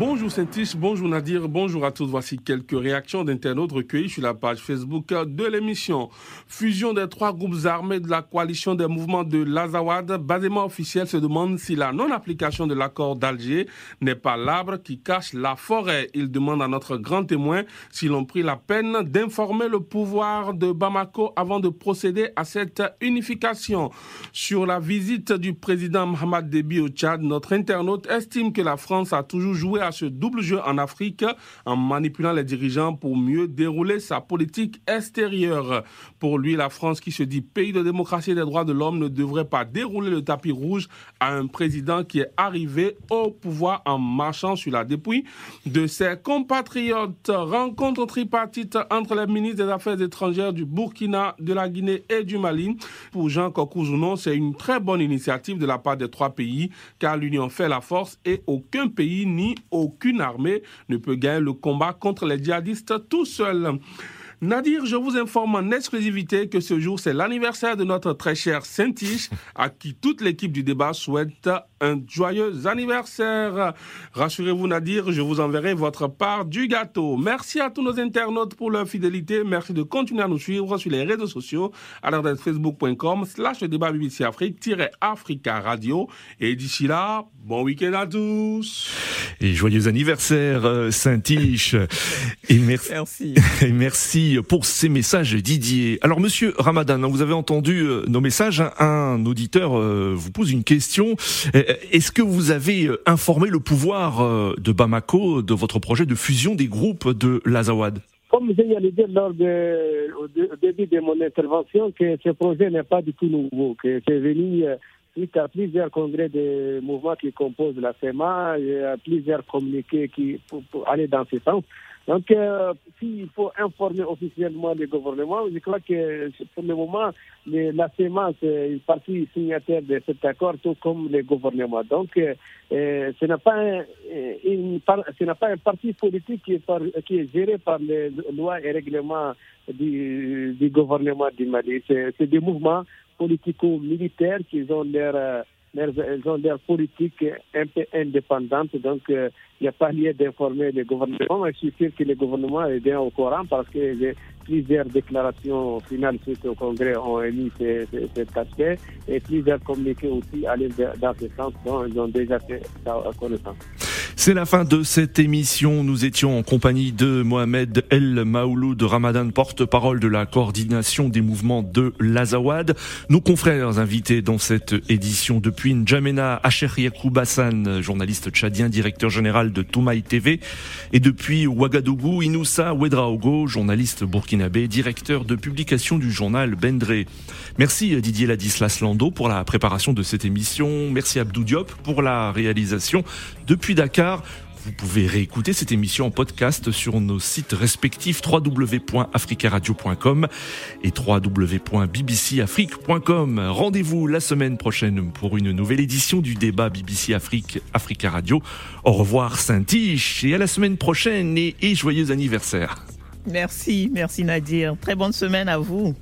Bonjour saint bonjour Nadir, bonjour à tous. Voici quelques réactions d'internautes recueillies sur la page Facebook de l'émission. Fusion des trois groupes armés de la coalition des mouvements de l'Azawad, basément officiel se demande si la non-application de l'accord d'Alger n'est pas l'arbre qui cache la forêt. Il demande à notre grand témoin s'ils ont pris la peine d'informer le pouvoir de Bamako avant de procéder à cette unification. Sur la visite du président Mohamed Déby au Tchad, notre internaute estime que la France a toujours joué à ce double jeu en Afrique en manipulant les dirigeants pour mieux dérouler sa politique extérieure. Pour lui, la France, qui se dit pays de démocratie et des droits de l'homme, ne devrait pas dérouler le tapis rouge à un président qui est arrivé au pouvoir en marchant sur la dépouille de ses compatriotes. Rencontre tripartite entre les ministres des Affaires étrangères du Burkina, de la Guinée et du Mali. Pour Jean Kokouzuno, c'est une très bonne initiative de la part des trois pays, car l'union fait la force et aucun pays ni aucune armée ne peut gagner le combat contre les djihadistes tout seul. Nadir, je vous informe en exclusivité que ce jour, c'est l'anniversaire de notre très cher Saint-Tiche, à qui toute l'équipe du débat souhaite un joyeux anniversaire. Rassurez-vous, Nadir, je vous enverrai votre part du gâteau. Merci à tous nos internautes pour leur fidélité. Merci de continuer à nous suivre sur les réseaux sociaux à l'adresse facebook.com slash débat BBC Afrique-Africa Radio. Et d'ici là, bon week-end à tous. Et joyeux anniversaire, euh, Saint-Tiche. Et merci. Et merci pour ces messages, Didier. Alors, Monsieur Ramadan, vous avez entendu euh, nos messages. Un auditeur euh, vous pose une question. Est-ce que vous avez informé le pouvoir de Bamako de votre projet de fusion des groupes de l'Azawad? Comme l'ai dit lors de, au début de mon intervention, que ce projet n'est pas du tout nouveau, que c'est venu suite à plusieurs congrès de mouvements qui composent la FEMA, et à plusieurs communiqués qui, pour aller dans ce sens. Donc, euh, s'il faut informer officiellement le gouvernement, je crois que pour le moment, la CEMA, c'est une partie signataire de cet accord, tout comme le gouvernement. Donc, euh, euh, ce n'est pas, un, parti politique qui est, qui est géré par les lois et règlements du, du gouvernement du Mali. C'est des mouvements politico-militaires qui ont leur elles ont l'air politique un peu indépendante, donc il euh, n'y a pas lieu d'informer le gouvernement. Mais je suis sûr que le gouvernement est bien au courant parce que plusieurs déclarations finales suite au Congrès ont émis cet aspect et plusieurs communiqués aussi allaient dans ce sens dont ils ont déjà fait connaissance. C'est la fin de cette émission. Nous étions en compagnie de Mohamed El Maouloud Ramadan, porte-parole de la coordination des mouvements de l'Azawad. Nos confrères invités dans cette édition depuis N'Djamena Acher Yacoub Hassan, journaliste tchadien, directeur général de Toumaï TV. Et depuis Ouagadougou, Inoussa Ouedraogo, journaliste burkinabé, directeur de publication du journal Bendré. Merci Didier Ladislas Lando pour la préparation de cette émission. Merci Abdou Diop pour la réalisation depuis Dakar. Vous pouvez réécouter cette émission en podcast sur nos sites respectifs www.africaradio.com et www.bbcafrique.com. Rendez-vous la semaine prochaine pour une nouvelle édition du débat BBC Afrique Africa Radio. Au revoir Saint-Tiche et à la semaine prochaine et, et joyeux anniversaire. Merci, merci Nadir. Très bonne semaine à vous.